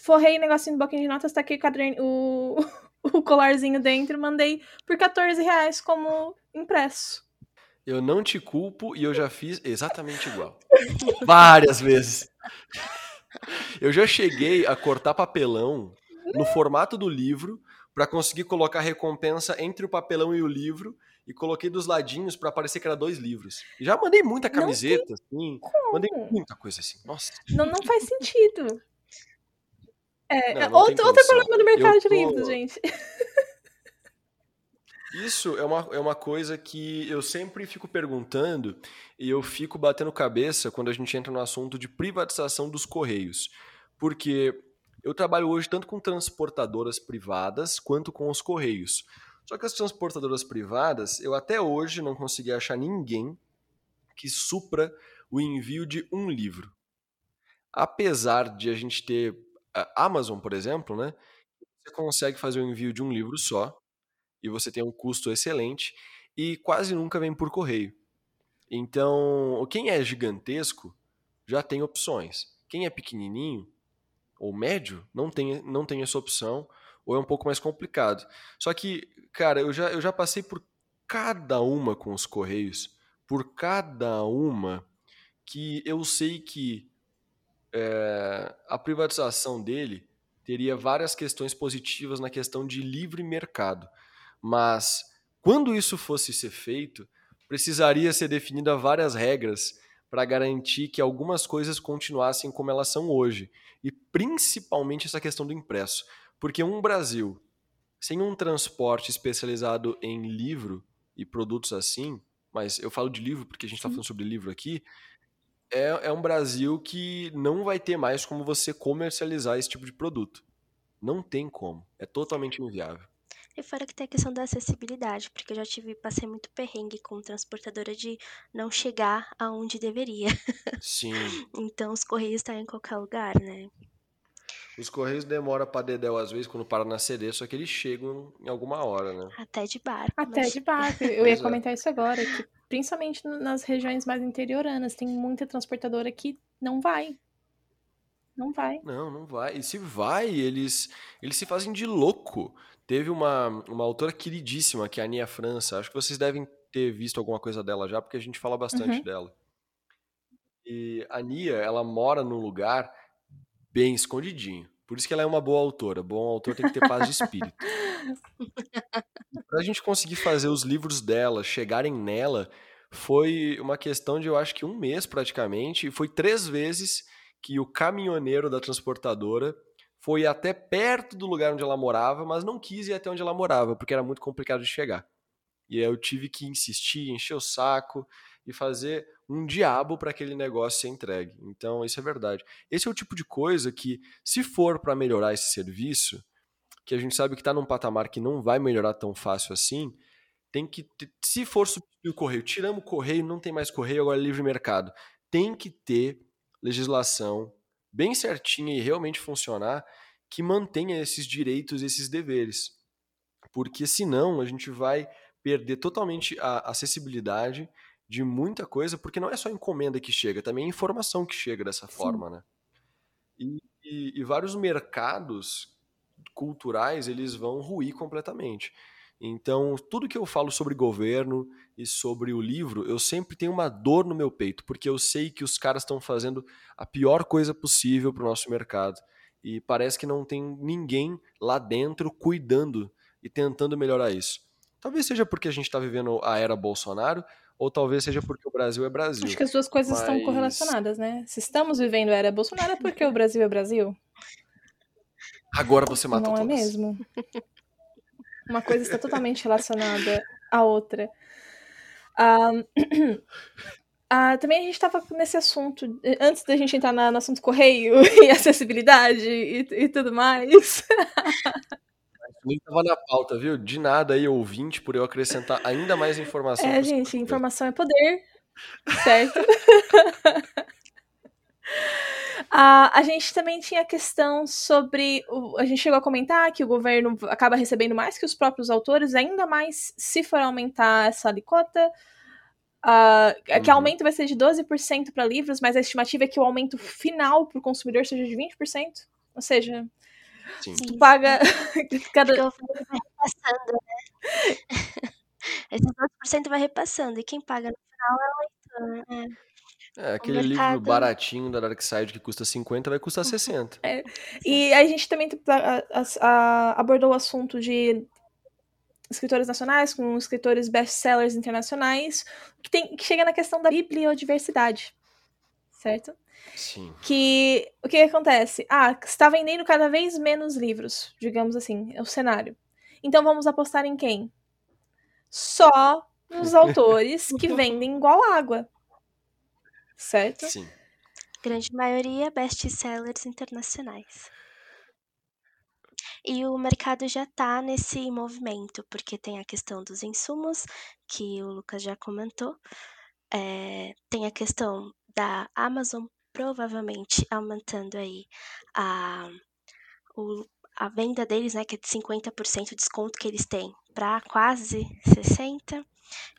forrei o negocinho do bloquinho de notas, taquei o, caderno, o, o colarzinho dentro, mandei por 14 reais como impresso. Eu não te culpo e eu já fiz exatamente igual. Várias vezes. Eu já cheguei a cortar papelão no formato do livro para conseguir colocar recompensa entre o papelão e o livro e coloquei dos ladinhos para parecer que era dois livros. Já mandei muita camiseta, assim. Como. Mandei muita coisa assim. Nossa. Não, não faz sentido. É, não, não outro, outro problema do mercado tô... de livros, gente. Isso é uma, é uma coisa que eu sempre fico perguntando e eu fico batendo cabeça quando a gente entra no assunto de privatização dos Correios. Porque eu trabalho hoje tanto com transportadoras privadas quanto com os Correios. Só que as transportadoras privadas, eu até hoje não consegui achar ninguém que supra o envio de um livro. Apesar de a gente ter a Amazon, por exemplo, né? Você consegue fazer o envio de um livro só e você tem um custo excelente e quase nunca vem por correio. Então, quem é gigantesco já tem opções. Quem é pequenininho ou médio não tem, não tem essa opção ou é um pouco mais complicado. Só que, cara, eu já, eu já passei por cada uma com os correios, por cada uma que eu sei que é, a privatização dele teria várias questões positivas na questão de livre mercado. Mas quando isso fosse ser feito, precisaria ser definida várias regras para garantir que algumas coisas continuassem como elas são hoje, e principalmente essa questão do impresso, porque um Brasil sem um transporte especializado em livro e produtos assim, mas eu falo de livro porque a gente está falando sobre livro aqui, é, é um Brasil que não vai ter mais como você comercializar esse tipo de produto. Não tem como. É totalmente inviável. E fora que tem a questão da acessibilidade, porque eu já tive, passei muito perrengue com transportadora de não chegar aonde deveria. Sim. então os correios estão em qualquer lugar, né? Os correios demoram para dedéu às vezes quando para na CD, só que eles chegam em alguma hora, né? Até de barco. Até mas... de barco. Eu ia é. comentar isso agora, que principalmente nas regiões mais interioranas, tem muita transportadora que não vai. Não vai. Não, não vai. E se vai, eles eles se fazem de louco. Teve uma, uma autora queridíssima, que é a Ania França. Acho que vocês devem ter visto alguma coisa dela já, porque a gente fala bastante uhum. dela. E a Nia, ela mora num lugar bem escondidinho. Por isso que ela é uma boa autora. Bom autor tem que ter paz de espírito. Para a gente conseguir fazer os livros dela chegarem nela, foi uma questão de, eu acho que um mês praticamente, e foi três vezes que o caminhoneiro da transportadora foi até perto do lugar onde ela morava, mas não quis ir até onde ela morava, porque era muito complicado de chegar. E aí eu tive que insistir, encher o saco e fazer um diabo para aquele negócio ser entregue. Então, isso é verdade. Esse é o tipo de coisa que, se for para melhorar esse serviço, que a gente sabe que está num patamar que não vai melhorar tão fácil assim, tem que, se for substituir o correio, tiramos o correio, não tem mais correio, agora é livre mercado. Tem que ter legislação bem certinha e realmente funcionar que mantenha esses direitos, esses deveres. Porque senão a gente vai perder totalmente a acessibilidade de muita coisa, porque não é só encomenda que chega, também é informação que chega dessa Sim. forma, né? E, e, e, vários mercados culturais, eles vão ruir completamente. Então, tudo que eu falo sobre governo e sobre o livro, eu sempre tenho uma dor no meu peito, porque eu sei que os caras estão fazendo a pior coisa possível para o nosso mercado. E parece que não tem ninguém lá dentro cuidando e tentando melhorar isso. Talvez seja porque a gente está vivendo a era Bolsonaro, ou talvez seja porque o Brasil é Brasil. Acho que as duas coisas Mas... estão correlacionadas, né? Se estamos vivendo a era Bolsonaro, é porque o Brasil é Brasil. Agora você matou Não todas. é mesmo? Uma coisa está totalmente relacionada à outra. Um, uh, também a gente estava nesse assunto, antes da gente entrar no assunto correio e acessibilidade e, e tudo mais. Nem estava na pauta, viu? De nada aí, ouvinte, por eu acrescentar ainda mais informação. É, gente, informação é poder, certo? Uh, a gente também tinha a questão sobre. O, a gente chegou a comentar que o governo acaba recebendo mais que os próprios autores, ainda mais se for aumentar essa alíquota. Uh, uhum. Que o aumento vai ser de 12% para livros, mas a estimativa é que o aumento final para o consumidor seja de 20%. Ou seja, Sim. tu paga. cada... vai repassando, né? Esse 12% vai repassando, e quem paga no final é o leitor. Né? É, aquele livro baratinho da Dark Side que custa 50 vai custar 60. É. E a gente também a, a, a, abordou o assunto de escritores nacionais com escritores best-sellers internacionais, que, tem, que chega na questão da bibliodiversidade, certo? Sim. Que o que acontece? Ah, está vendendo cada vez menos livros, digamos assim, é o cenário. Então vamos apostar em quem? Só nos autores que vendem igual água certo? Sim. Grande maioria best-sellers internacionais. E o mercado já está nesse movimento, porque tem a questão dos insumos, que o Lucas já comentou, é, tem a questão da Amazon provavelmente aumentando aí a, o, a venda deles, né, que é de 50% de desconto que eles têm, para quase 60%.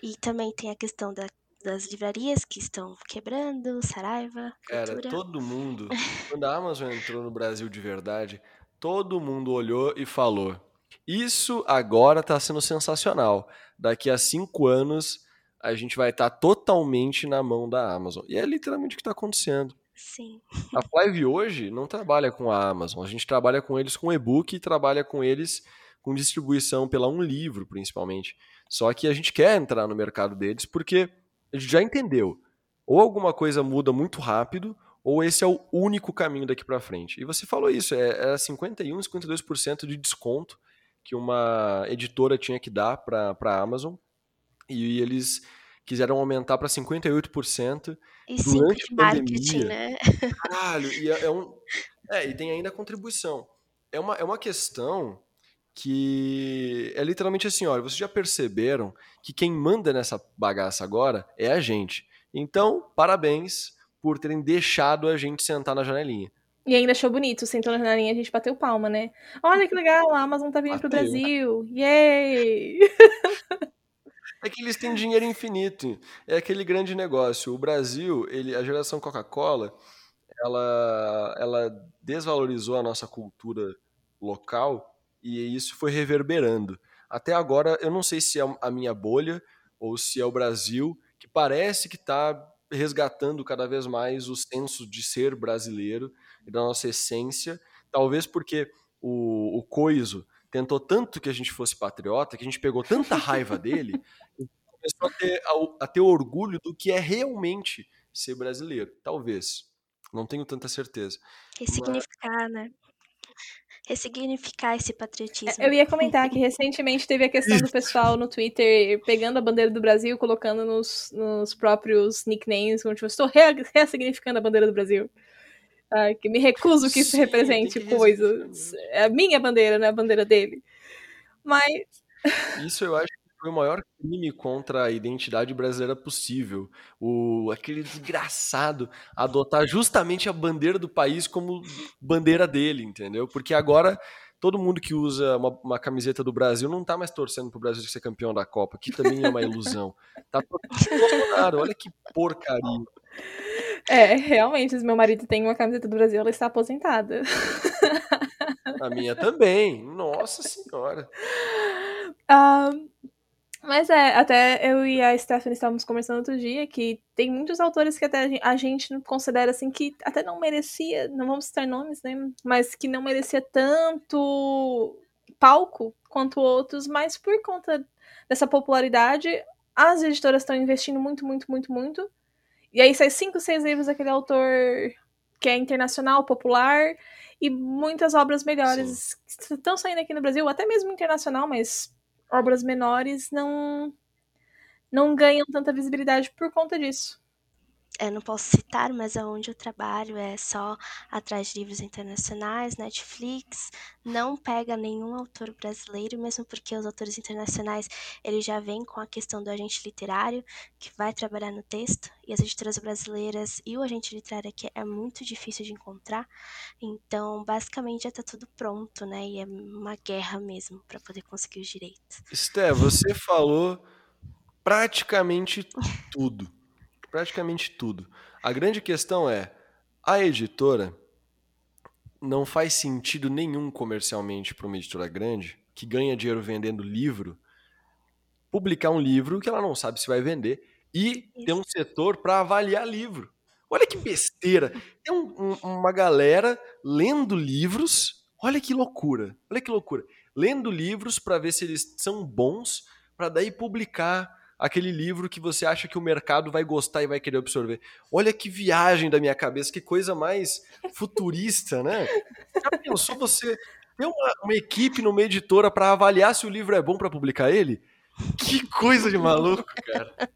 E também tem a questão da das livrarias que estão quebrando, Saraiva, Cara, todo mundo, quando a Amazon entrou no Brasil de verdade, todo mundo olhou e falou: Isso agora está sendo sensacional. Daqui a cinco anos a gente vai estar tá totalmente na mão da Amazon. E é literalmente o que está acontecendo. Sim. A Flive hoje não trabalha com a Amazon. A gente trabalha com eles com e-book e trabalha com eles com distribuição pela um livro, principalmente. Só que a gente quer entrar no mercado deles porque a gente já entendeu. Ou alguma coisa muda muito rápido, ou esse é o único caminho daqui para frente. E você falou isso, é, é 51, 52% de desconto que uma editora tinha que dar para a Amazon, e eles quiseram aumentar para 58% e durante a pandemia. Né? Caralho, e é, é, um, é, e tem ainda a contribuição. É uma, é uma questão que é literalmente assim, olha, vocês já perceberam que quem manda nessa bagaça agora é a gente. Então, parabéns por terem deixado a gente sentar na janelinha. E ainda achou bonito, sentou na janelinha a gente bateu palma, né? Olha que legal, a Amazon tá vindo bateu. pro Brasil. Yay! É que eles têm dinheiro infinito. É aquele grande negócio. O Brasil, ele, a geração Coca-Cola, ela, ela desvalorizou a nossa cultura local e isso foi reverberando. Até agora, eu não sei se é a minha bolha ou se é o Brasil, que parece que está resgatando cada vez mais o senso de ser brasileiro e da nossa essência. Talvez porque o, o Coiso tentou tanto que a gente fosse patriota, que a gente pegou tanta raiva dele, começou a ter, a, a ter orgulho do que é realmente ser brasileiro. Talvez. Não tenho tanta certeza. Ressignificar, Mas... né? Ressignificar esse patriotismo. Eu ia comentar que recentemente teve a questão do pessoal no Twitter pegando a bandeira do Brasil, colocando nos, nos próprios nicknames, como tipo, estou ressignificando a bandeira do Brasil. Ah, que me recuso que isso Sim, represente coisas. É a minha bandeira, não é a bandeira dele. Mas. Isso eu acho que foi o maior crime contra a identidade brasileira possível. O, aquele desgraçado adotar justamente a bandeira do país como bandeira dele, entendeu? Porque agora todo mundo que usa uma, uma, camiseta do Brasil não tá mais torcendo pro Brasil ser campeão da Copa, que também é uma ilusão. Tá torcendo olha que porcaria. É, realmente, meu marido tem uma camiseta do Brasil, ela está aposentada. A minha também. Nossa senhora. Um, mas é, até eu e a Stephanie estávamos conversando outro dia que tem muitos autores que até a gente considera assim que até não merecia, não vamos citar nomes, né? Mas que não merecia tanto palco quanto outros, mas por conta dessa popularidade, as editoras estão investindo muito, muito, muito, muito e aí sai cinco, seis livros daquele autor que é internacional, popular, e muitas obras melhores Sim. estão saindo aqui no Brasil, até mesmo internacional, mas obras menores não não ganham tanta visibilidade por conta disso eu não posso citar, mas aonde eu trabalho é só atrás de livros internacionais, Netflix, não pega nenhum autor brasileiro, mesmo porque os autores internacionais, eles já vêm com a questão do agente literário, que vai trabalhar no texto, e as editoras brasileiras e o agente literário aqui é muito difícil de encontrar, então basicamente já está tudo pronto, né, e é uma guerra mesmo para poder conseguir os direitos. Esté, você falou praticamente tudo praticamente tudo. A grande questão é, a editora não faz sentido nenhum comercialmente para uma editora grande que ganha dinheiro vendendo livro publicar um livro que ela não sabe se vai vender e ter um setor para avaliar livro. Olha que besteira! Tem um, um, uma galera lendo livros. Olha que loucura! Olha que loucura! Lendo livros para ver se eles são bons, para daí publicar aquele livro que você acha que o mercado vai gostar e vai querer absorver. Olha que viagem da minha cabeça, que coisa mais futurista, né? Já pensou você ter uma, uma equipe numa editora para avaliar se o livro é bom para publicar ele? Que coisa de maluco, cara.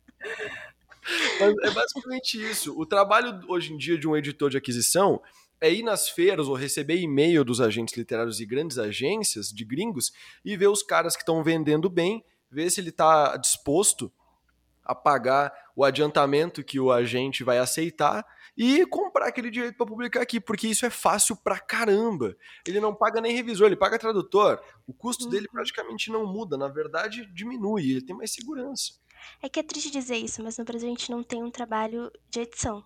É basicamente isso. O trabalho hoje em dia de um editor de aquisição é ir nas feiras ou receber e-mail dos agentes literários e grandes agências de gringos e ver os caras que estão vendendo bem ver se ele está disposto a pagar o adiantamento que o agente vai aceitar e comprar aquele direito para publicar aqui, porque isso é fácil pra caramba. Ele não paga nem revisor, ele paga tradutor. O custo uhum. dele praticamente não muda, na verdade diminui, ele tem mais segurança. É que é triste dizer isso, mas no Brasil a gente não tem um trabalho de edição.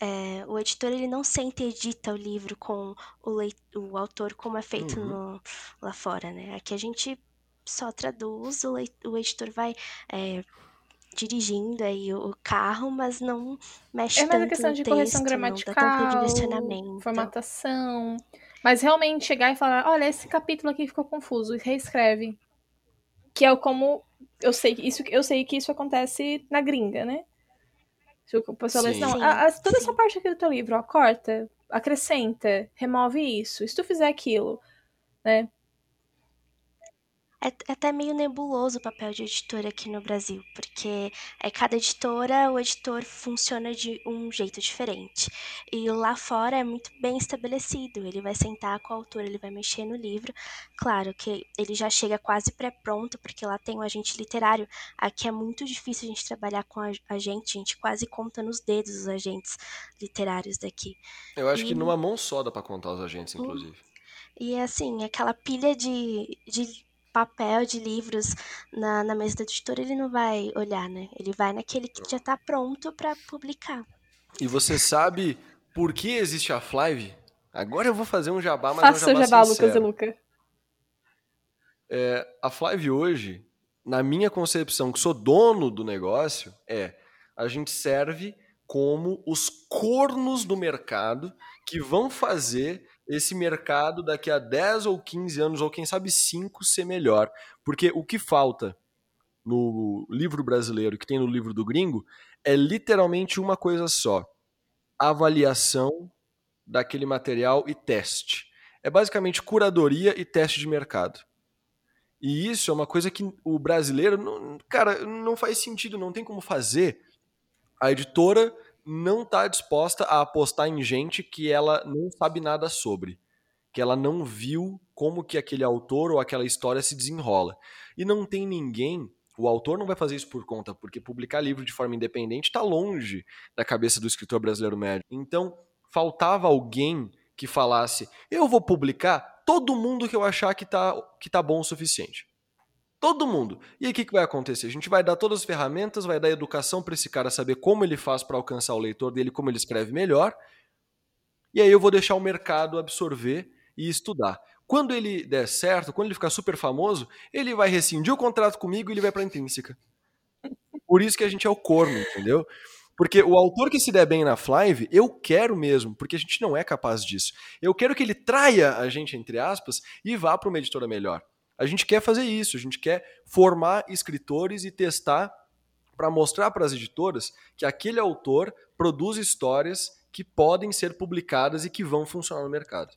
É, o editor ele não sente edita o livro com o, o autor como é feito uhum. no, lá fora, né? Aqui a gente só traduz, o, o editor vai é, dirigindo aí o carro, mas não mexe é tanto no questão de texto, correção gramatical, formatação. Mas realmente chegar e falar, olha, esse capítulo aqui ficou confuso, reescreve. Que é como eu sei que isso eu sei que isso acontece na gringa, né? Se o pessoal diz, não, a, a, toda sim. essa parte aqui do teu livro, ó, corta, acrescenta, remove isso. Se tu fizer aquilo, né? É, é até meio nebuloso o papel de editora aqui no Brasil, porque é cada editora, o editor funciona de um jeito diferente. E lá fora é muito bem estabelecido. Ele vai sentar com o autor, ele vai mexer no livro. Claro que ele já chega quase pré-pronto, porque lá tem o agente literário. Aqui é muito difícil a gente trabalhar com a, a gente, a gente quase conta nos dedos os agentes literários daqui. Eu acho e... que numa mão só dá para contar os agentes, inclusive. E assim, aquela pilha de, de papel de livros na, na mesa da editora, ele não vai olhar, né? Ele vai naquele que já está pronto para publicar. E você sabe por que existe a Flive? Agora eu vou fazer um jabá, mas Faça é um jabá, jabá Lucas e Luca. É, a Flive hoje, na minha concepção, que sou dono do negócio, é a gente serve como os cornos do mercado que vão fazer esse mercado daqui a 10 ou 15 anos, ou quem sabe 5, ser melhor. Porque o que falta no livro brasileiro, que tem no livro do gringo, é literalmente uma coisa só: avaliação daquele material e teste. é basicamente curadoria e teste de mercado. E isso é uma coisa que o brasileiro, não, cara, não faz sentido, não tem como fazer. A editora não está disposta a apostar em gente que ela não sabe nada sobre, que ela não viu como que aquele autor ou aquela história se desenrola. E não tem ninguém, o autor não vai fazer isso por conta, porque publicar livro de forma independente está longe da cabeça do escritor brasileiro médio. Então, faltava alguém que falasse: "Eu vou publicar todo mundo que eu achar que tá que tá bom o suficiente". Todo mundo. E aí o que, que vai acontecer? A gente vai dar todas as ferramentas, vai dar educação para esse cara saber como ele faz para alcançar o leitor dele, como ele escreve melhor. E aí eu vou deixar o mercado absorver e estudar. Quando ele der certo, quando ele ficar super famoso, ele vai rescindir o contrato comigo e ele vai para intrínseca. Por isso que a gente é o corno, entendeu? Porque o autor que se der bem na Flive, eu quero mesmo, porque a gente não é capaz disso. Eu quero que ele traia a gente, entre aspas, e vá para uma editora melhor. A gente quer fazer isso, a gente quer formar escritores e testar para mostrar para as editoras que aquele autor produz histórias que podem ser publicadas e que vão funcionar no mercado.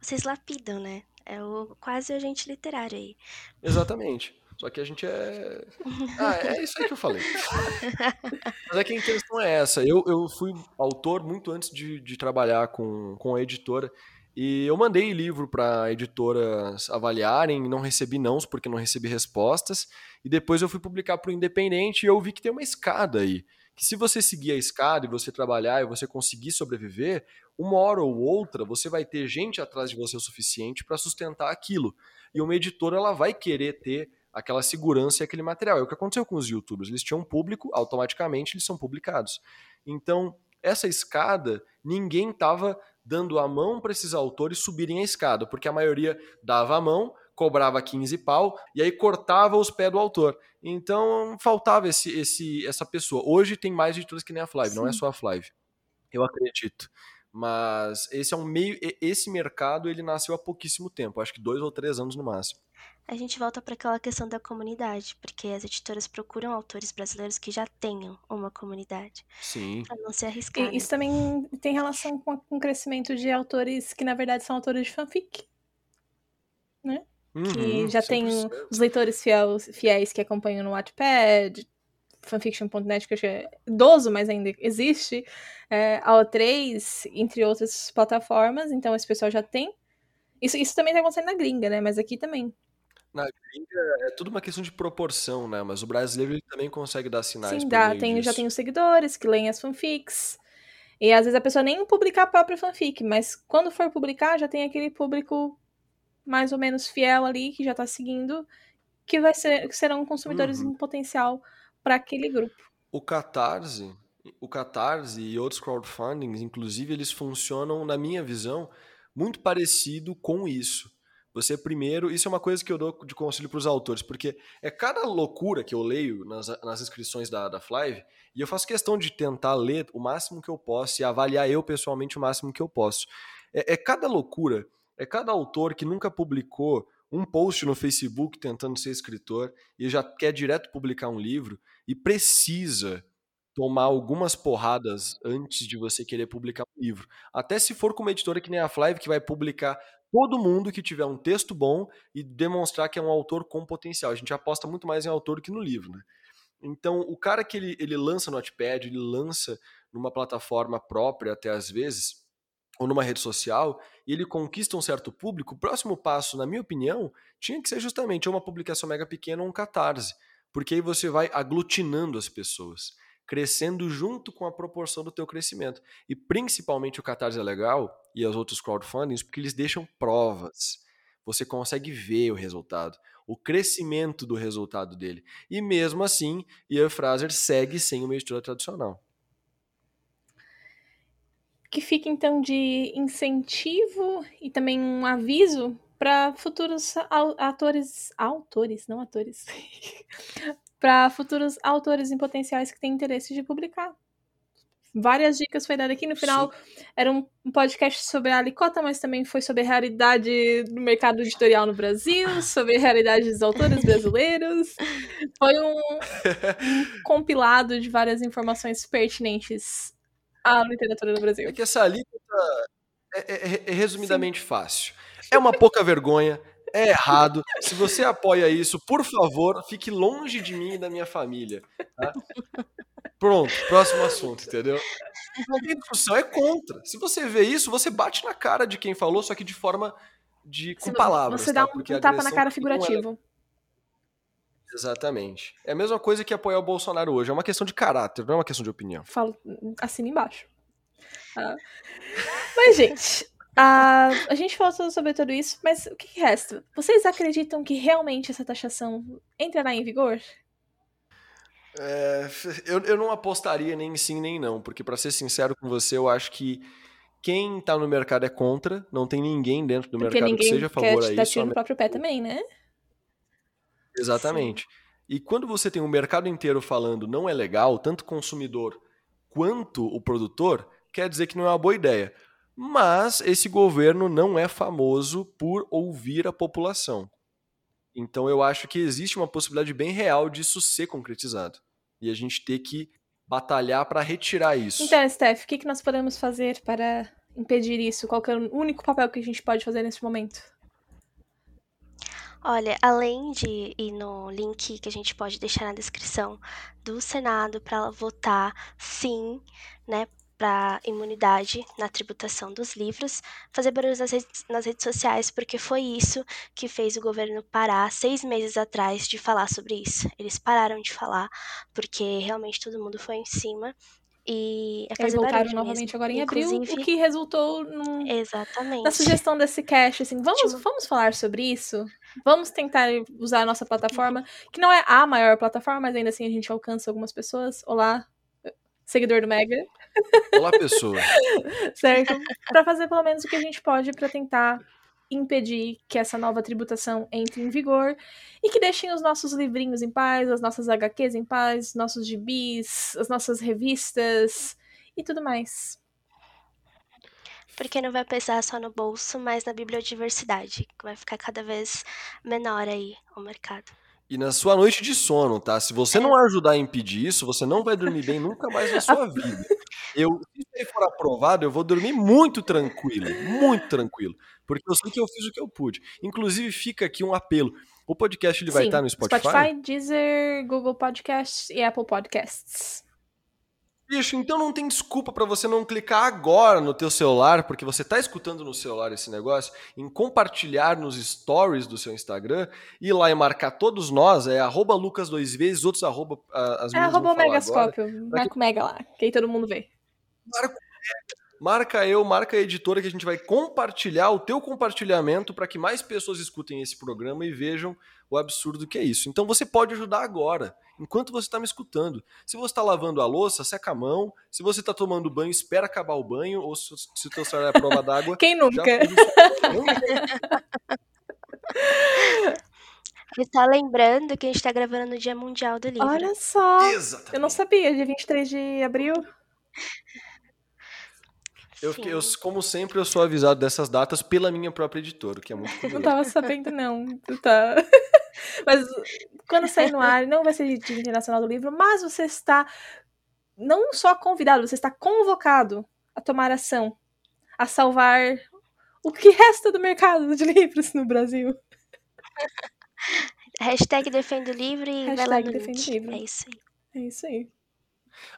Vocês lapidam, né? É o quase agente literário aí. Exatamente. Só que a gente é. Ah, é isso aí que eu falei. Mas é que a intenção é essa. Eu, eu fui autor muito antes de, de trabalhar com, com a editora. E eu mandei livro para editoras avaliarem, não recebi nãos porque não recebi respostas. E depois eu fui publicar para o Independente e eu vi que tem uma escada aí. Que se você seguir a escada e você trabalhar e você conseguir sobreviver, uma hora ou outra você vai ter gente atrás de você o suficiente para sustentar aquilo. E uma editora ela vai querer ter aquela segurança e aquele material. É o que aconteceu com os youtubers. Eles tinham público, automaticamente eles são publicados. Então, essa escada, ninguém estava dando a mão para esses autores subirem a escada, porque a maioria dava a mão, cobrava 15 pau e aí cortava os pés do autor. Então faltava esse, esse, essa pessoa. Hoje tem mais editoras que nem a Flive, Sim. não é só a Flive. Eu acredito. Mas esse é um meio, esse mercado ele nasceu há pouquíssimo tempo, acho que dois ou três anos no máximo. A gente volta para aquela questão da comunidade, porque as editoras procuram autores brasileiros que já tenham uma comunidade. Sim. Pra não se arriscar. Isso também tem relação com, com o crescimento de autores que, na verdade, são autores de fanfic. Né? Uhum, que já 100%. tem os leitores fiéis, fiéis que acompanham no Wattpad, fanfiction.net, que eu acho que é idoso, mas ainda existe, é, AO3, entre outras plataformas, então esse pessoal já tem. Isso, isso também tá acontecendo na gringa, né? Mas aqui também. Na gringa é tudo uma questão de proporção, né? Mas o brasileiro ele também consegue dar sinais. Sim, dá. Tem, já tem os seguidores que leem as fanfics. E às vezes a pessoa nem publicar a própria fanfic, mas quando for publicar, já tem aquele público mais ou menos fiel ali, que já tá seguindo, que vai ser, que serão consumidores uhum. em potencial para aquele grupo. O Catarse, o Catarse e outros crowdfundings, inclusive, eles funcionam, na minha visão, muito parecido com isso. Você primeiro, isso é uma coisa que eu dou de conselho para os autores, porque é cada loucura que eu leio nas, nas inscrições da, da Flive, e eu faço questão de tentar ler o máximo que eu posso e avaliar eu pessoalmente o máximo que eu posso. É, é cada loucura, é cada autor que nunca publicou um post no Facebook tentando ser escritor e já quer direto publicar um livro e precisa tomar algumas porradas antes de você querer publicar um livro. Até se for com uma editora que nem a Flive, que vai publicar todo mundo que tiver um texto bom e demonstrar que é um autor com potencial. A gente aposta muito mais em autor do que no livro, né? Então, o cara que ele, ele lança no Notepad, ele lança numa plataforma própria até às vezes, ou numa rede social, e ele conquista um certo público, o próximo passo, na minha opinião, tinha que ser justamente uma publicação mega pequena ou um catarse, porque aí você vai aglutinando as pessoas, crescendo junto com a proporção do teu crescimento. E principalmente o catarse é legal, e os outros crowdfundings, porque eles deixam provas. Você consegue ver o resultado, o crescimento do resultado dele. E mesmo assim, Ian Fraser segue sem uma editora tradicional que fica então de incentivo e também um aviso para futuros atores, autores, não atores, para futuros autores em potenciais que têm interesse de publicar. Várias dicas foi dada aqui. No final, Sim. era um podcast sobre a Alicota, mas também foi sobre a realidade do mercado editorial no Brasil, sobre a realidade dos autores brasileiros. Foi um, um compilado de várias informações pertinentes a literatura no Brasil. É que essa alíquota é, é, é resumidamente Sim. fácil. É uma pouca vergonha, é errado. Se você apoia isso, por favor, fique longe de mim e da minha família. Tá? Pronto, próximo assunto, entendeu? Não tem discussão, é contra. Se você vê isso, você bate na cara de quem falou, só que de forma de com palavras. Você dá tá? um, um tapa na cara figurativo. É... Exatamente. É a mesma coisa que apoiar o Bolsonaro hoje. É uma questão de caráter, não é uma questão de opinião. Falo assim embaixo. Ah. Mas, gente, a, a gente falou sobre tudo isso, mas o que, que resta? Vocês acreditam que realmente essa taxação entrará em vigor? É, eu, eu não apostaria nem sim nem não, porque para ser sincero com você, eu acho que quem tá no mercado é contra, não tem ninguém dentro do porque mercado que seja a favor a isso. Tá no próprio pé também, né? Exatamente. Sim. E quando você tem um mercado inteiro falando não é legal, tanto consumidor quanto o produtor, quer dizer que não é uma boa ideia. Mas esse governo não é famoso por ouvir a população. Então eu acho que existe uma possibilidade bem real disso ser concretizado. E a gente ter que batalhar para retirar isso. Então, Steph, o que, que nós podemos fazer para impedir isso? Qual é o único papel que a gente pode fazer nesse momento? Olha, além de ir no link que a gente pode deixar na descrição do Senado para votar sim, né, para imunidade na tributação dos livros, fazer barulho nas redes, nas redes sociais, porque foi isso que fez o governo parar seis meses atrás de falar sobre isso. Eles pararam de falar, porque realmente todo mundo foi em cima. E é fazer Eles voltaram novamente mesmo. agora em Inclusive, abril, o que resultou exatamente. na sugestão desse cache, assim, vamos, vamos falar sobre isso? Vamos tentar usar a nossa plataforma, que não é a maior plataforma, mas ainda assim a gente alcança algumas pessoas. Olá, seguidor do Mega. Olá, pessoa. certo? Para fazer pelo menos o que a gente pode para tentar impedir que essa nova tributação entre em vigor e que deixem os nossos livrinhos em paz, as nossas HQs em paz, nossos gibis, as nossas revistas e tudo mais. Porque não vai pesar só no bolso, mas na bibliodiversidade, que vai ficar cada vez menor aí o mercado e na sua noite de sono, tá? Se você não ajudar a impedir isso, você não vai dormir bem nunca mais na sua vida. Eu, se isso for aprovado, eu vou dormir muito tranquilo, muito tranquilo, porque eu sei que eu fiz o que eu pude. Inclusive, fica aqui um apelo. O podcast ele vai estar no Spotify? Spotify, Deezer, Google Podcasts e Apple Podcasts. Bicho, então não tem desculpa para você não clicar agora no teu celular, porque você tá escutando no celular esse negócio, em compartilhar nos stories do seu Instagram, ir lá e marcar todos nós, é arroba lucas dois vezes, outros arroba as É arroba o megascópio, marca o mega lá, que aí todo mundo vê. Marca, marca eu, marca a editora que a gente vai compartilhar o teu compartilhamento para que mais pessoas escutem esse programa e vejam o absurdo que é isso. Então você pode ajudar agora enquanto você está me escutando. Se você está lavando a louça, seca a mão. Se você está tomando banho, espera acabar o banho. Ou se, se o teu celular é a prova d'água. Quem nunca? Está lembrando que a gente está gravando no Dia Mundial do Livro. Olha só! Exatamente. Eu não sabia, dia 23 de abril. Eu, eu, como sempre, eu sou avisado dessas datas pela minha própria editora, que é muito curioso. Não tava sabendo, não. Tá. Mas quando sair no ar, não vai ser Dia Internacional do Livro, mas você está não só convidado, você está convocado a tomar ação, a salvar o que resta do mercado de livros no Brasil. Hashtag defende o livro e Hashtag vai lá no. É isso aí. É isso aí.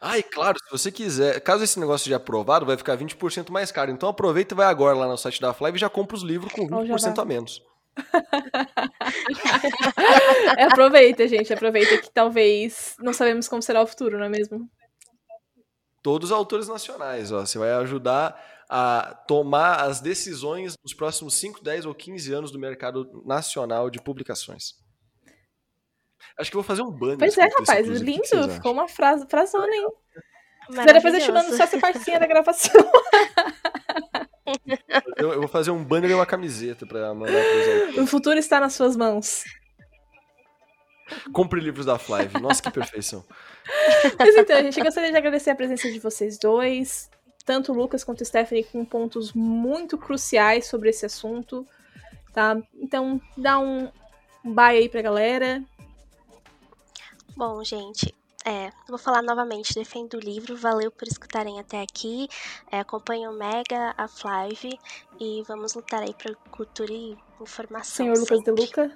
Ah, e claro, se você quiser, caso esse negócio seja aprovado, vai ficar 20% mais caro. Então aproveita e vai agora lá no site da Fly e já compra os livros com 20% a menos. é, aproveita, gente, aproveita que talvez não sabemos como será o futuro, não é mesmo? Todos os autores nacionais, ó, você vai ajudar a tomar as decisões nos próximos 5, 10 ou 15 anos do mercado nacional de publicações. Acho que vou fazer um banner. Pois é, rapaz, lindo. Ficou uma frase, frasona, hein? Depois eu te mando só essa partinha da gravação. eu, eu, vou fazer um banner e uma camiseta pra mandar pros O futuro está nas suas mãos. Compre livros da Flive. Nossa, que perfeição. Mas então, gente gostaria de agradecer a presença de vocês dois. Tanto o Lucas quanto o Stephanie com pontos muito cruciais sobre esse assunto. Tá? Então, dá um bye aí pra galera. Bom, gente, É, vou falar novamente, defendo o livro, valeu por escutarem até aqui, é, acompanhe o Mega, a Flive e vamos lutar aí para cultura e informação. Senhor Lucas sempre. de Luca.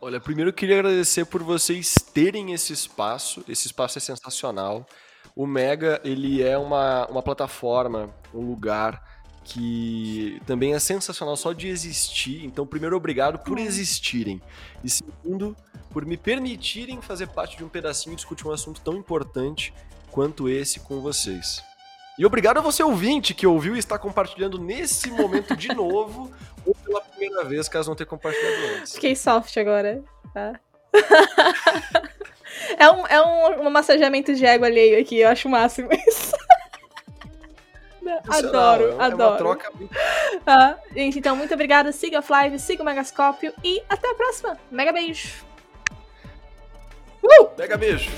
Olha, primeiro eu queria agradecer por vocês terem esse espaço, esse espaço é sensacional. O Mega, ele é uma, uma plataforma, um lugar que também é sensacional só de existir. Então, primeiro, obrigado por existirem. E segundo, por me permitirem fazer parte de um pedacinho e discutir um assunto tão importante quanto esse com vocês. E obrigado a você ouvinte que ouviu e está compartilhando nesse momento de novo ou pela primeira vez, caso não tenha compartilhado antes. Fiquei soft agora. Tá? é um, é um, um massageamento de ego alheio aqui, eu acho o máximo isso. Adoro, é adoro. Uma troca ah, gente, então muito obrigada. Siga a Flive, siga o Megascópio e até a próxima. Mega beijo! Uh! Mega beijo!